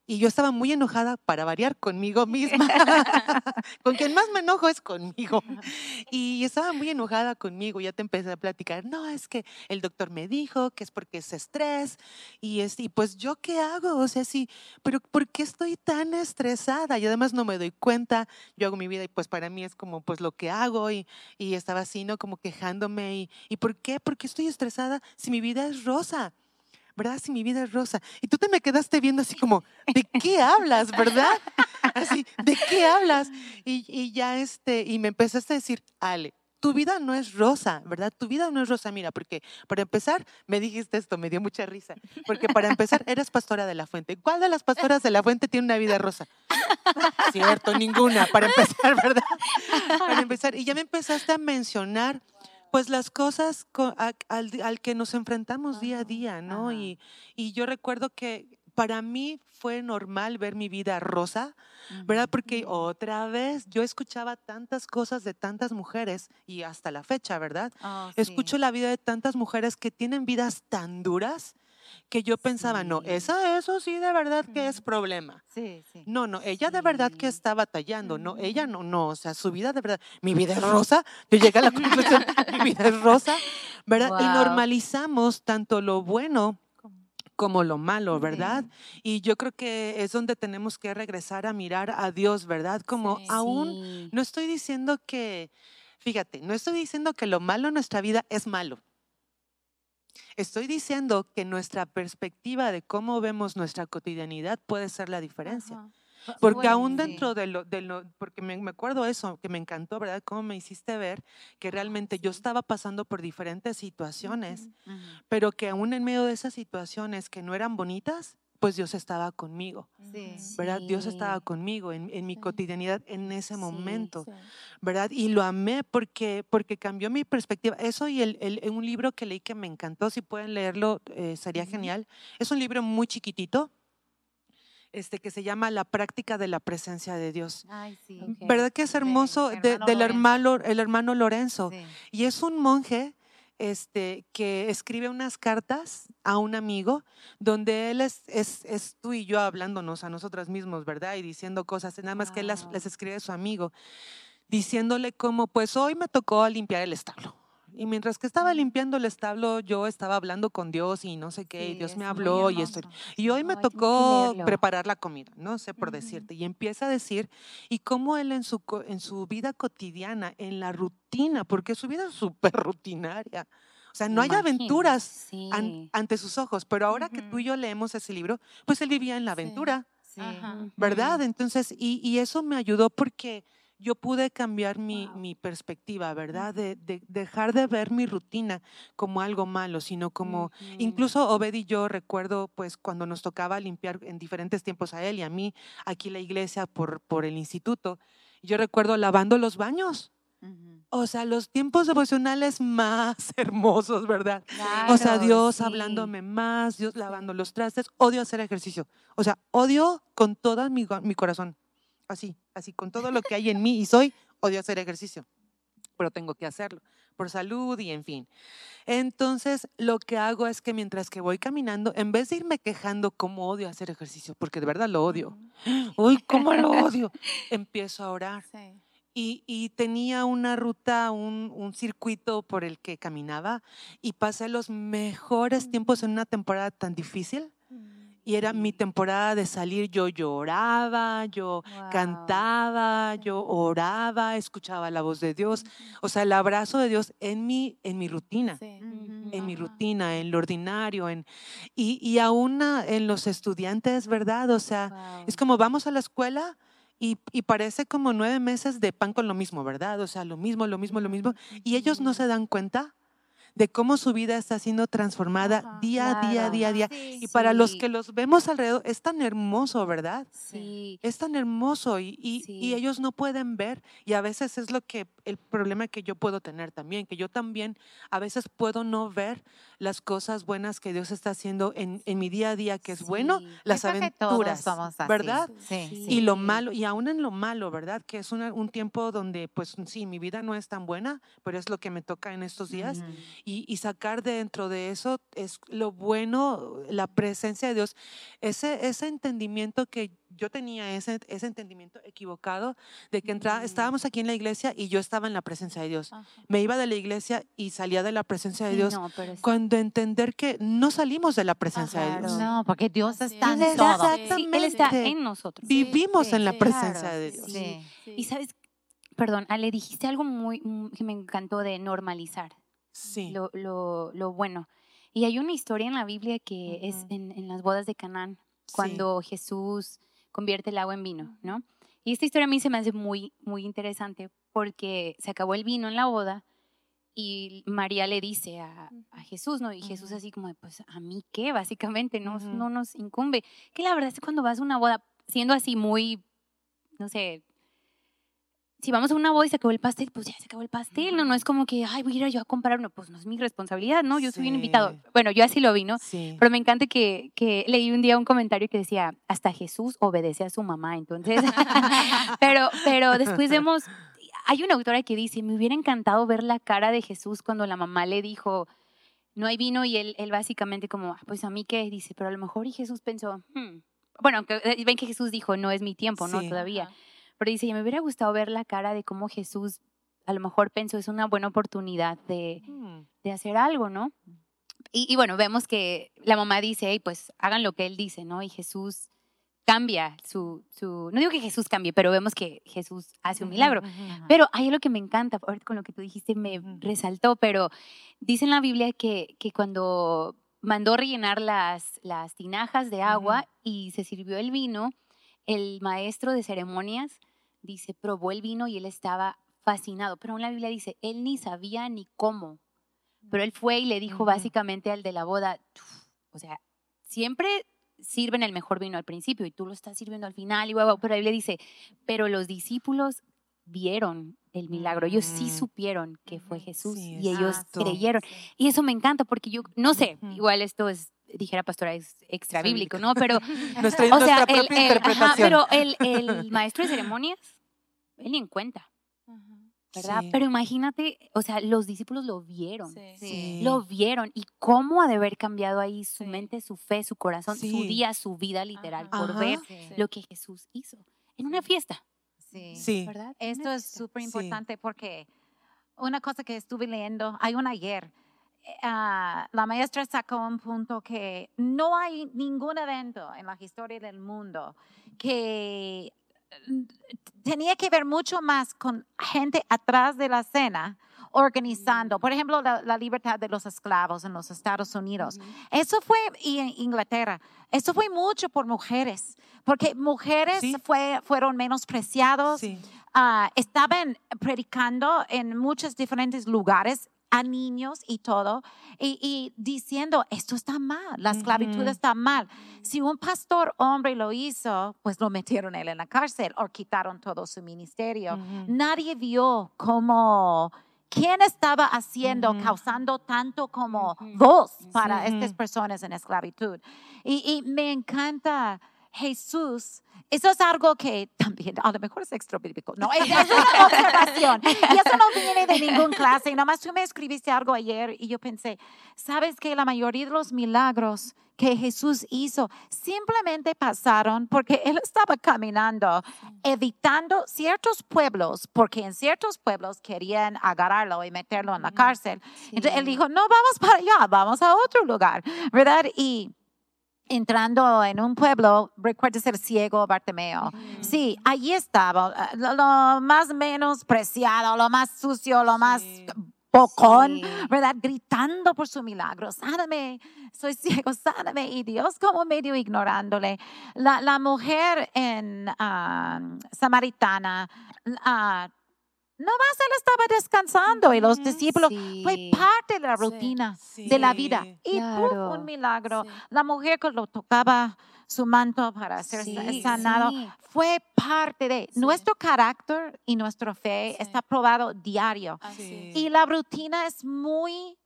Y yo estaba muy enojada para variar conmigo misma. con quien más me enojo es conmigo. Y estaba muy enojada conmigo. Ya te empecé a platicar. No, es que el doctor me dijo que es porque es estrés. Y, es, y pues yo qué hago? O sea, sí, pero ¿por qué estoy tan estresada? Y además no me doy cuenta. Yo hago mi vida y pues para mí es como pues lo que hago. Y, y estaba así, ¿no? Como quejándome. Y, ¿Y por qué? ¿Por qué estoy estresada si mi vida es rosa? ¿Verdad? Si mi vida es rosa. Y tú te me quedaste viendo así como, ¿de qué hablas, verdad? Así, ¿de qué hablas? Y, y ya este, y me empezaste a decir, Ale, tu vida no es rosa, ¿verdad? Tu vida no es rosa, mira, porque para empezar, me dijiste esto, me dio mucha risa, porque para empezar, eres pastora de la fuente. ¿Cuál de las pastoras de la fuente tiene una vida rosa? Cierto, ninguna, para empezar, ¿verdad? Para empezar, y ya me empezaste a mencionar pues las cosas al, que nos enfrentamos día a día, ¿no? Y, y, yo recuerdo que para mí fue normal ver mi vida rosa, ¿verdad? Porque otra vez yo escuchaba tantas cosas de tantas mujeres y hasta la fecha, ¿verdad? Oh, Escucho la vida de tantas mujeres que tienen vidas tan duras que yo pensaba, no, esa, eso sí de verdad que es problema. Sí, sí. No, no, ella de verdad que está batallando, no, ella no, no, o sea, su vida de verdad, mi vida es rosa, yo llegué a la conclusión, mi vida es rosa, ¿verdad? Y normalizamos tanto lo bueno como lo malo, ¿verdad? Y yo creo que es donde tenemos que regresar a mirar a Dios, ¿verdad? Como aún, no estoy diciendo que, fíjate, no estoy diciendo que lo malo en nuestra vida es malo. Estoy diciendo que nuestra perspectiva de cómo vemos nuestra cotidianidad puede ser la diferencia. Porque aún dentro de lo, de lo porque me, me, acuerdo eso, que me encantó, ¿verdad? Cómo me hiciste ver que realmente yo estaba pasando por diferentes situaciones, pero que aún en medio de esas situaciones que no eran bonitas, pues Dios estaba conmigo, ¿verdad? Dios estaba conmigo en, mi cotidianidad en ese momento, ¿verdad? Y lo amé porque, porque cambió mi perspectiva. Eso y el, un libro que leí que me encantó, si pueden leerlo, eh, sería genial. Es un libro muy chiquitito, este, que se llama La práctica de la presencia de Dios. Ay, sí. ¿Verdad que es hermoso? del hermano, el hermano Lorenzo. Y es un monje este, que escribe unas cartas a un amigo donde él es, es, tú y yo hablándonos a nosotras mismos, ¿verdad? Y diciendo cosas, nada más que él les escribe a su amigo, diciéndole como, pues hoy me tocó limpiar el establo. Y mientras que estaba limpiando el establo, yo estaba hablando con Dios y no sé qué, y Dios me habló y esto. Y hoy me tocó preparar la comida, no sé por decirte. Y empieza a decir, y cómo él en su, en su vida cotidiana, en la rutina, porque su vida es súper rutinaria. O sea, no hay aventuras ante sus ojos, pero ahora que tú y yo leemos ese libro, pues él vivía en la aventura. ¿verdad? Entonces, y, y, eso me ayudó porque yo pude cambiar mi, mi perspectiva, ¿verdad? De, de, dejar de ver mi rutina como algo malo, sino como, incluso Obed y yo recuerdo, pues, cuando nos tocaba limpiar en diferentes tiempos a él y a mí, aquí la iglesia por, por el instituto, yo recuerdo lavando los baños. O sea, los tiempos devocionales más hermosos, ¿verdad? o sea, Dios hablándome más, Dios lavando los trastes. Odio hacer ejercicio. O sea, odio con todo mi, mi corazón. Así, así, con todo lo que hay en mí y soy, odio hacer ejercicio. Pero tengo que hacerlo por salud y en fin. Entonces, lo que hago es que mientras que voy caminando, en vez de irme quejando cómo odio hacer ejercicio, porque de verdad lo odio, uy, cómo lo odio, empiezo a orar. Sí. Y, tenía una ruta, un, circuito por el que caminaba y pasé los mejores tiempos en una temporada tan difícil. Y era mi temporada de salir, yo lloraba, yo cantaba, yo oraba, escuchaba la voz de Dios. O sea, el abrazo de Dios en mi, en mi rutina, en mi rutina, en lo ordinario. En, y, y aún en los estudiantes, ¿verdad? O sea, es como vamos a la escuela, y, parece como nueve meses de pan con lo mismo, ¿verdad? O sea, lo mismo, lo mismo, lo mismo. Y ellos no se dan cuenta de cómo su vida está siendo transformada día a día, día a día. y para los que los vemos alrededor, es tan hermoso, ¿verdad? Sí. Es tan hermoso y, y, ellos no pueden ver. Y a veces es lo que, el problema que yo puedo tener también, que yo también a veces puedo no ver las cosas buenas que Dios está haciendo en, en mi día a día, que es bueno, las aventuras, ¿verdad? Sí. Y lo malo, y aún en lo malo, ¿verdad? Que es un tiempo donde, pues sí, mi vida no es tan buena, pero es lo que me toca en estos días y, sacar dentro de eso es lo bueno, la presencia de Dios, ese, ese entendimiento que yo tenía, ese, ese entendimiento equivocado de que entraba, estábamos aquí en la iglesia y yo estaba en la presencia de Dios. Me iba de la iglesia y salía de la presencia de Dios. Cuando entender que no salimos de la presencia de Dios. No, porque Dios está en todo. Él está en nosotros. Vivimos en la presencia de Dios. Y sabes, perdón, le dijiste algo muy mm, que me encantó de normalizar lo, lo, lo, bueno. Y hay una historia en la Biblia que es en, en, las bodas de Canaán, cuando Jesús convierte el agua en vino, ¿no? Y esta historia a mí se me hace muy, muy interesante porque se acabó el vino en la boda y María le dice a, a Jesús, ¿no? Y Jesús así como, pues, ¿a mí qué? Básicamente, no, no nos incumbe. Que la verdad es que cuando vas a una boda, siendo así muy, no sé, si vamos a una boda y se acabó el pastel, pues ya se acabó el pastel, ¿no? No es como que, ay, voy a ir yo a comprar uno, pues no es mi responsabilidad, ¿no? Yo soy un invitado. Bueno, yo así lo vi, ¿no? Pero me encanta que, que, leí un día un comentario que decía, hasta Jesús obedece a su mamá, entonces, pero, pero después vemos, hay una autora que dice, me hubiera encantado ver la cara de Jesús cuando la mamá le dijo, no hay vino y él, él básicamente como, ah, pues a mí qué, dice, pero a lo mejor y Jesús pensó, hmm". bueno, eh, ven que Jesús dijo, no es mi tiempo, ¿no? Todavía. Pero dice, me hubiera gustado ver la cara de cómo Jesús a lo mejor pensó, es una buena oportunidad de, mm. de hacer algo, ¿no? Y, bueno, vemos que la mamá dice, hey, pues hagan lo que él dice, ¿no? Y Jesús cambia su, su, no digo que Jesús cambie, pero vemos que Jesús hace un milagro. Pero hay algo que me encanta, ahorita con lo que tú dijiste me resaltó, pero dice en la Biblia que, que cuando mandó rellenar las, las tinajas de agua y se sirvió el vino, el maestro de ceremonias dice, probó el vino y él estaba fascinado. Pero en la Biblia dice, él ni sabía ni cómo. Pero él fue y le dijo básicamente al de la boda, o sea, siempre sirven el mejor vino al principio y tú lo estás sirviendo al final. Y pero la Biblia dice, pero los discípulos vieron el milagro. Ellos sí mm. supieron que fue Jesús y ellos creyeron. Y eso me encanta porque yo, no sé, igual esto es dijera pastora extra bíblico, ¿no? Pero, nuestra, o sea, el, pero el, el, maestro de ceremonias, él ni en cuenta, ¿verdad? Pero imagínate, o sea, los discípulos lo vieron, sí. lo vieron y cómo ha de haber cambiado ahí su mente, su fe, su corazón, su día, su vida literal por ver lo que Jesús hizo en una fiesta. Sí, ¿verdad? Esto es súper importante porque una cosa que estuve leyendo, hay una ayer Ah, la maestra sacó un punto que no hay ningún evento en la historia del mundo que mm, tenía que ver mucho más con gente atrás de la escena organizando. Por ejemplo, la, libertad de los esclavos en los Estados Unidos. Eso fue, y en Inglaterra, eso fue mucho por mujeres, porque mujeres fue, fueron menospreciados. Ah, estaban predicando en muchos diferentes lugares a niños y todo, y, diciendo, esto está mal, la esclavitud está mal. Si un pastor hombre lo hizo, pues lo metieron él en la cárcel o quitaron todo su ministerio. Nadie vio cómo quién estaba haciendo, causando tanto como voz para estas personas en esclavitud. Y, me encanta Jesús. Eso es algo que también, a lo mejor es extrabíblico. No, es, es, una observación. Y eso no viene de ninguna clase. Nomás tú me escribiste algo ayer y yo pensé, ¿sabes que la mayoría de los milagros que Jesús hizo simplemente pasaron porque él estaba caminando, evitando ciertos pueblos, porque en ciertos pueblos querían agarrarlo y meterlo en la cárcel. Entonces él dijo, no vamos para allá, vamos a otro lugar, ¿verdad? Y entrando en un pueblo, recuerda ser ciego Bartimeo. Sí, allí estaba, eh, lo, más menospreciado, lo más sucio, lo más pocón, ¿verdad? Gritando por su milagro, sáname, soy ciego, sáname. Y Dios como medio ignorándole. La, la mujer en ah, Samaritana, uh, no más él estaba descansando y los discípulos fue parte de la rutina de la vida. Y fue un milagro. La mujer que lo tocaba su manto para ser sanado fue parte de nuestro carácter y nuestra fe está probado diario. Y la rutina es muy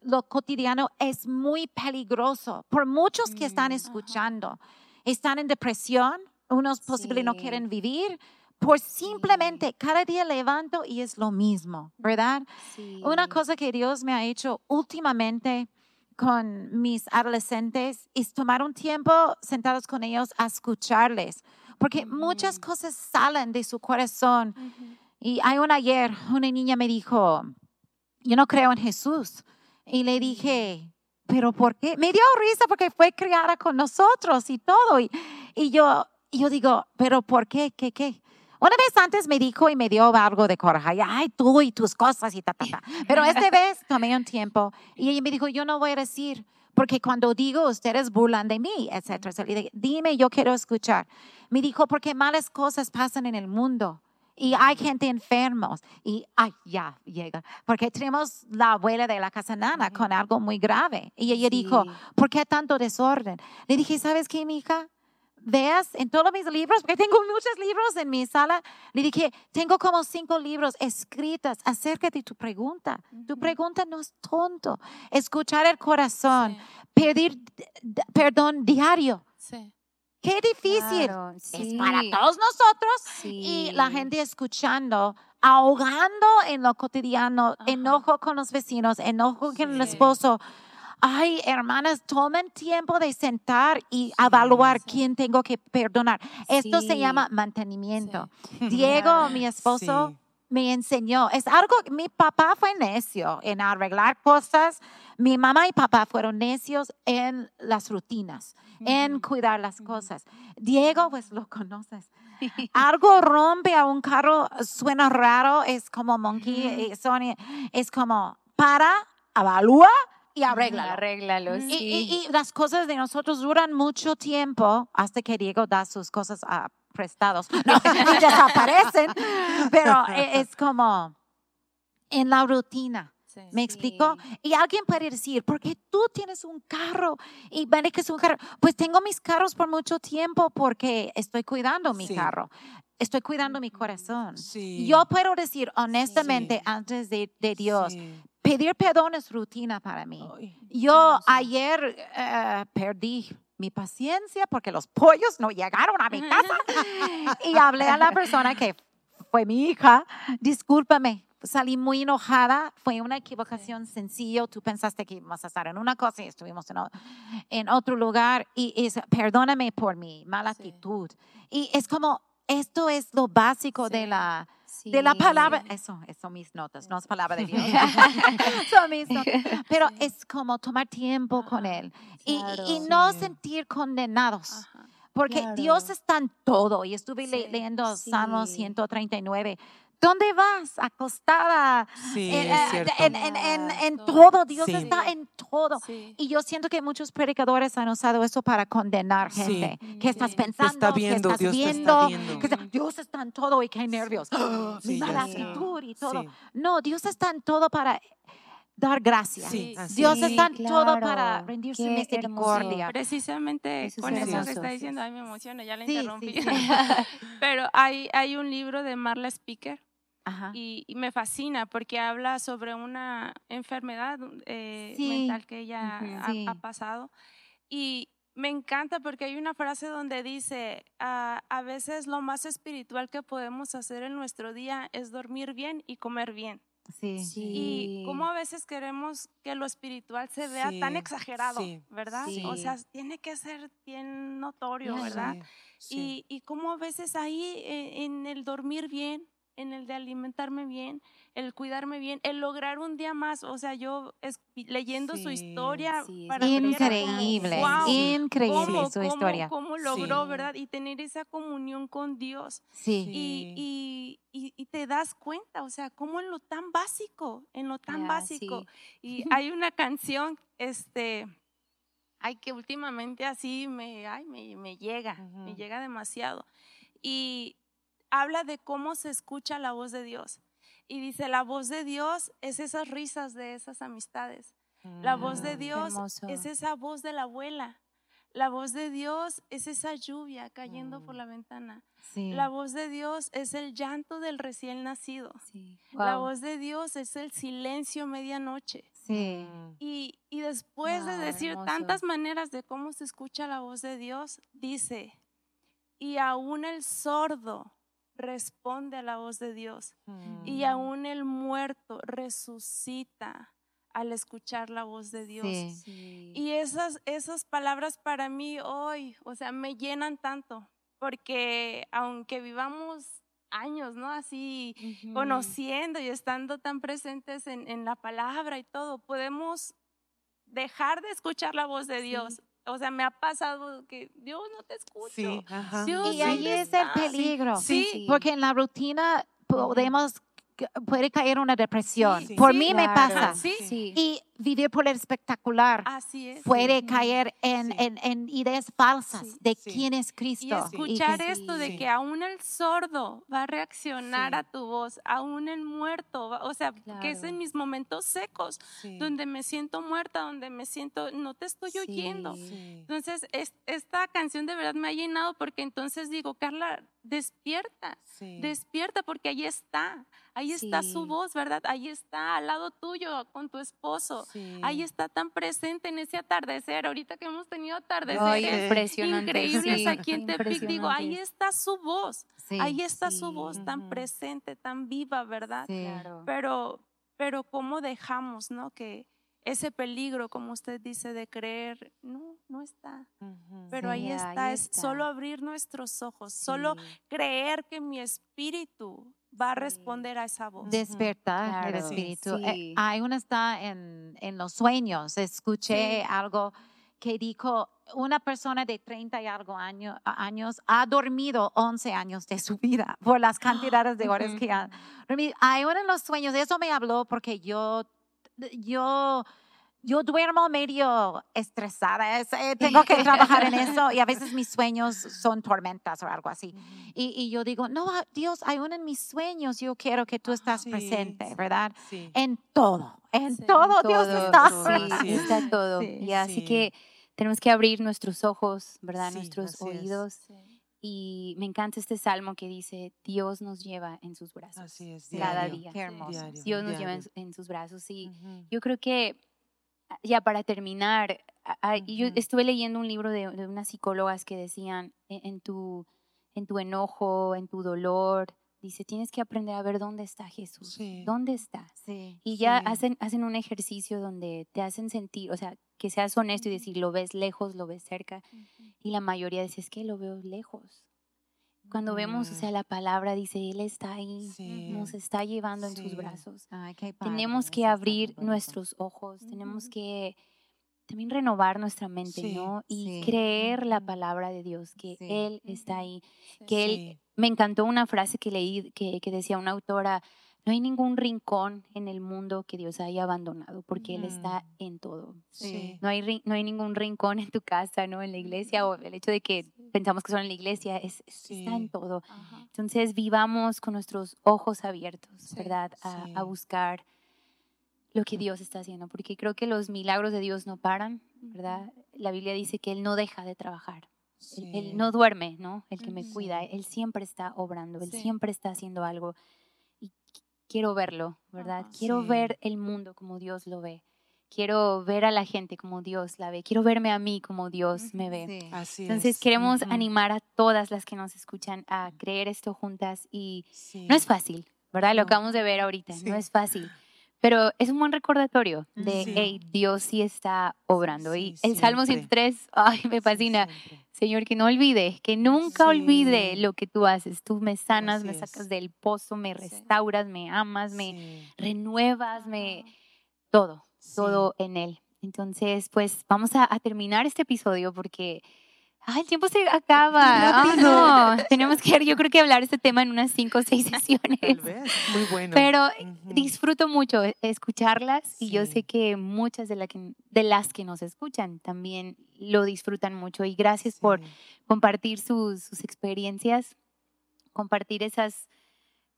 lo cotidiano es muy peligroso por muchos que están mm, escuchando. Están en depresión, unos posiblemente no quieren vivir, por simplemente cada día levanto y es lo mismo, ¿verdad? Una cosa que Dios me ha hecho últimamente con mis adolescentes es tomar un tiempo sentados con ellos a escucharles, porque muchas cosas salen de su corazón. Y hay un ayer, una niña me dijo, yo no creo en Jesús. Y le dije, pero ¿por qué? Me dio risa porque fue criada con nosotros y todo. Y, y yo, yo digo, pero ¿por qué? ¿Qué? ¿Qué? Una vez antes me dijo y me dio algo de coraje, ay, tú y tus cosas y ta, ta, ta. Pero esta vez tomé un tiempo y ella me dijo, yo no voy a decir, porque cuando digo, ustedes burlan de mí, etcétera. Dime, yo quiero escuchar. Me dijo, porque malas cosas pasan en el mundo y hay gente enfermos y ay, ya llega, porque tenemos la abuela de la casa nana con algo muy grave. Y ella dijo, ¿por qué tanto desorden? Le dije, ¿sabes qué, mi hija? Veas en todos mis libros, porque tengo muchos libros en mi sala, le dije, tengo como cinco libros escritas acerca de tu pregunta. Tu pregunta no es tonto. Escuchar el corazón, pedir perdón diario. Sí. Qué difícil. Es para todos nosotros y la gente escuchando ahogando en lo cotidiano, enojo con los vecinos, enojo con el esposo, ay, hermanas, tomen tiempo de sentar y evaluar quién tengo que perdonar. Esto se llama mantenimiento. Diego, mi esposo, me enseñó. Es algo, mi papá fue necio en arreglar cosas. Mi mamá y papá fueron necios en las rutinas, en cuidar las cosas. Diego, pues lo conoces. Algo rompe a un carro, suena raro, es como monkey, eh, es como para, evalúa y arréglalo. Arréglalo, y, las cosas de nosotros duran mucho tiempo hasta que Diego da sus cosas a prestados. No, y desaparecen, pero e, es como en la rutina. ¿Me explico? Y alguien puede decir, porque tú tienes un carro y vale que es un carro. Pues tengo mis carros por mucho tiempo porque estoy cuidando mi carro. Estoy cuidando mi corazón. Yo puedo decir honestamente antes de, de Dios, pedir perdón es rutina para mí. Yo ayer eh, perdí mi paciencia porque los pollos no llegaron a mi casa. Y hablé a la persona que fue mi hija, discúlpame, salí muy enojada, fue una equivocación sencilla, tú pensaste que íbamos a estar en una cosa y estuvimos en, otro lugar. Y es, perdóname por mi mala actitud. Y es como, esto es lo básico de la de la palabra, eso, son mis notas, no es palabra de Dios. son mis notas. Pero es como tomar tiempo con Él y, y, no sentir condenados. Porque Dios está en todo. Y estuve leyendo Salmo 139. ¿Dónde vas? Acostada. Sí, en, es eh, cierto. en, en- en- en Todo. Dios Sí. está en todo. Sí. Y yo siento que muchos predicadores han usado eso para condenar Sí. gente. ¿Qué estás pensando? está ¿Qué estás Dios viendo? está viendo. Que está- Dios está en todo y qué nervios. Sí, Mi mala actitud y todo. Sí. No, Dios está en todo para dar gracias. Sí, Dios es. está en todo para rendir su misericordia. Precisamente Eso es con eso que está diciendo, ay, me emociona, ya la Sí, interrumpí. sí. Pero hay, hay un libro de Marla Speaker. Y, y me fascina porque habla sobre una enfermedad eh, Sí. mental que ella Ujú. ha, Sí. ha pasado. Y me encanta porque hay una frase donde dice, "Ah, a veces lo más espiritual que podemos hacer en nuestro día es dormir bien y comer bien. Sí. Y cómo a veces queremos que lo espiritual se vea tan Sí, exagerado, sí, ¿verdad? sí. O sea, tiene que ser bien notorio. ¿verdad? Sí, sí. Y, y cómo a veces ahí eh, en el dormir bien, en el de alimentarme bien, el cuidarme bien, el lograr un día más, o sea, yo es- leyendo su Sí, historia sí, para Increíble, "Guau, increíble ¿cómo, su cómo- historia. cómo logró, Sí. verdad? Y tener esa comunión con Dios. Sí. Y, y- y- y te das cuenta, o sea, como en lo tan básico, en lo tan Ya, básico. sí. Y hay una canción, este, ay, que últimamente así me, ay, me, me llega, me Ujú. llega demasiado. Y habla de cómo se escucha la voz de Dios. Y dice, la voz de Dios es esas risas de esas amistades. La voz de Mm, Dios es esa voz de la abuela. La voz de Dios es esa lluvia cayendo por Mm. la ventana. Sí. La voz de Dios es el llanto del recién nacido. Sí. La voz de Dios es el silencio medianoche. Sí. Y, y después de decir hermoso. tantas maneras de cómo se escucha la voz de Dios, dice, y aún el sordo responde a la voz de Dios, y mm. aún el muerto resucita al escuchar la voz de Dios. Sí. Sí. Y esas, esas palabras para mí hoy, o sea, me llenan tanto, porque aunque vivamos años, ¿no? Así conociendo y estando tan presentes en, en la palabra y todo, podemos dejar de escuchar la voz de Dios. O sea, me ha pasado que Dios no te escucha. Sí, ajá. Dios, Y ahí ¿dónde es el peligro. Sí, Sí. Porque en la rutina podemos, puede caer una depresión. Sí. Por Sí, mí me pasa. Sí. Sí. Y vivir por el espectacular así es. puede Sí. caer en, Sí. en- en ideas falsas Sí. de Sí. quién es Cristo. Y que- escuchar esto de Sí. que aún el sordo va a reaccionar Sí. a tu voz, aún el muerto, va- o sea, que es en mis momentos secos, Sí, donde me siento muerta, donde me siento, no te estoy oyendo. Sí. sí. Entonces, es- esta canción de verdad me ha llenado porque entonces digo, Carla, despierta, Sí. despierta porque ahí está, ahí está su voz, ¿verdad? Ahí está al lado tuyo con tu esposo. Sí. Ahí está tan presente en ese atardecer, ahorita que hemos tenido Ay, atardeceres impresionante. increíbles sí, aquí en Tepic, digo, ahí está su voz, Sí, ahí está su voz tan presente, tan viva, ¿verdad? sí. Claro. Pero, pero cómo dejamos, ¿no? Que ese peligro, como usted dice, de creer, no, no está. Pero Sí, ahí ahí está, es está. solo abrir nuestros ojos, solo creer que mi espíritu va a responder a esa voz. Despertar el Claro, espíritu. Eh, sí. hay una está en, en los sueños. Escuché Sí. algo que dijo, una persona de 30 y algo año- años ha dormido 11 años de su vida por las cantidades de horas que ha dormido. Hay uno en los sueños, eso me habló porque yo, yo, yo duermo medio estresada, es, eh, tengo que trabajar en eso y a veces mis sueños son tormentas o algo así. Y, y yo digo, no, ah, Dios, uno en mis sueños, yo quiero que tú estás Sí, presente, ¿verdad? Sí. En todo, en Sí. todo, Dios Todo, está. todo, está todo. Sí, y así sí. que tenemos que abrir nuestros ojos, ¿verdad? Sí, nuestros oídos. Y me encanta este salmo que dice, Dios nos lleva en sus brazos. Así es. Cada diario, día. Qué hermoso. diario, Dios nos lleva en, diario. en sus brazos. Y Ujú. yo creo que, ya para terminar, yo estuve leyendo un libro de, de unas psicólogas que decían, "En- en tu, en tu enojo, en tu dolor, dice, tienes que aprender a ver dónde está Jesús. Sí. ¿Dónde está? Sí. Y ya Sí. hacen, hacen un ejercicio donde te hacen sentir, o sea, que seas honesto y decir, lo ves lejos, lo ves cerca. Y la mayoría dice, es que lo veo lejos. Cuando vemos, o Mm. sea, la palabra dice, Él está ahí, Sí. nos está llevando en sus Sí. brazos. Ay, qué padre, Tenemos que abrir nuestros ojos, tenemos Ujú. que también renovar nuestra mente, ¿no? Y creer la palabra de Dios, que Él está ahí, que Él, me encantó una frase que leí que, que decía una autora, no hay ningún rincón en el mundo que Dios haya abandonado, porque Él está en todo. No, hay, no hay ningún rincón en tu casa, ¿no? En la iglesia, o el hecho de que pensamos que son en la iglesia, es, está en todo. Entonces, vivamos con nuestros ojos abiertos, ¿verdad? A, a, buscar lo que Dios está haciendo, porque creo que los milagros de Dios no paran, ¿verdad? La Biblia dice que Él no deja de trabajar. Él, no duerme, ¿no? El que me cuida, Él siempre está obrando, Él siempre está haciendo algo quiero verlo, ¿verdad? quiero ver el mundo como Dios lo ve. Quiero ver a la gente como Dios la ve. Quiero verme a mí como Dios me ve. Así Entonces queremos animar a todas las que nos escuchan a creer esto juntas y no es fácil, ¿verdad? Lo acabamos de ver ahorita, no es fácil. Pero es un buen recordatorio de, hey, Dios sí está obrando. y el Salmo 103, ay, me fascina. Señor, que no olvide, que nunca olvide lo que tú haces. Tú me sanas, me sacas del pozo, me restauras, me amas, me renuevas, me... Todo, todo en Él. Entonces, pues vamos a, a terminar este episodio porque Ay, el tiempo se acaba. no. Que, yo creo que hablar este tema en unas cinco o seis sesiones. Muy bueno. Pero disfruto mucho e, escucharlas y yo sé que muchas de, la que, de las que nos escuchan también lo disfrutan mucho. Y gracias por compartir sus, sus experiencias, compartir esas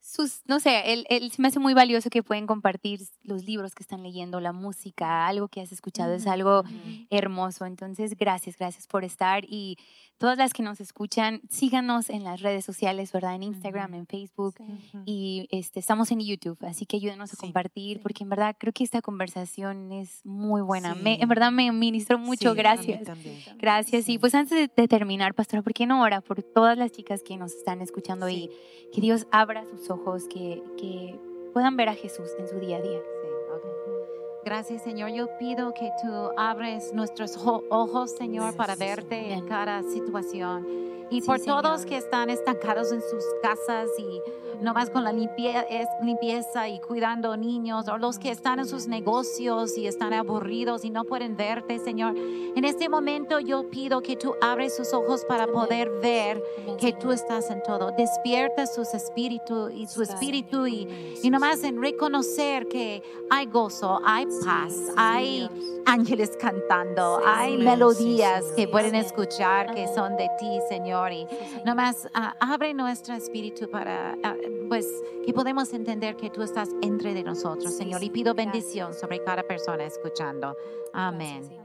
sus, no sé, él, él, se me hace muy valioso que pueden compartir los libros que están leyendo, la música, algo que has escuchado, es algo hermoso. Entonces, gracias, gracias por estar y todas las que nos escuchan, síganos en las redes sociales, ¿verdad? En Instagram, en Facebook y este, estamos en YouTube, así que ayúdenos a compartir porque en verdad creo que esta conversación es muy buena. Me, en verdad me ministró mucho, gracias. Gracias. Y pues antes de, terminar, pastora, ¿por qué no ora por todas las chicas que nos están escuchando y que Dios abra sus ojos, que, que puedan ver a Jesús en su día a día? Gracias, Señor. Yo pido que tú abres nuestros ojos, Señor, para verte en cada situación. Y por todos que están estancados en sus casas y nomás con la limpieza y cuidando niños, o los que están en sus negocios y están aburridos y no pueden verte, Señor. En este momento yo pido que tú abres sus ojos para poder ver que tú estás en todo. Despierta sus espíritus y su espíritu y, y nomás en reconocer que hay gozo, hay paz, hay ángeles cantando, hay melodías que pueden escuchar que son de ti, Señor. Y nomás uh, abre nuestro espíritu para ah, pues que podemos entender que tú estás entre de nosotros, Señor. Y pido bendición sobre cada persona escuchando. Amén.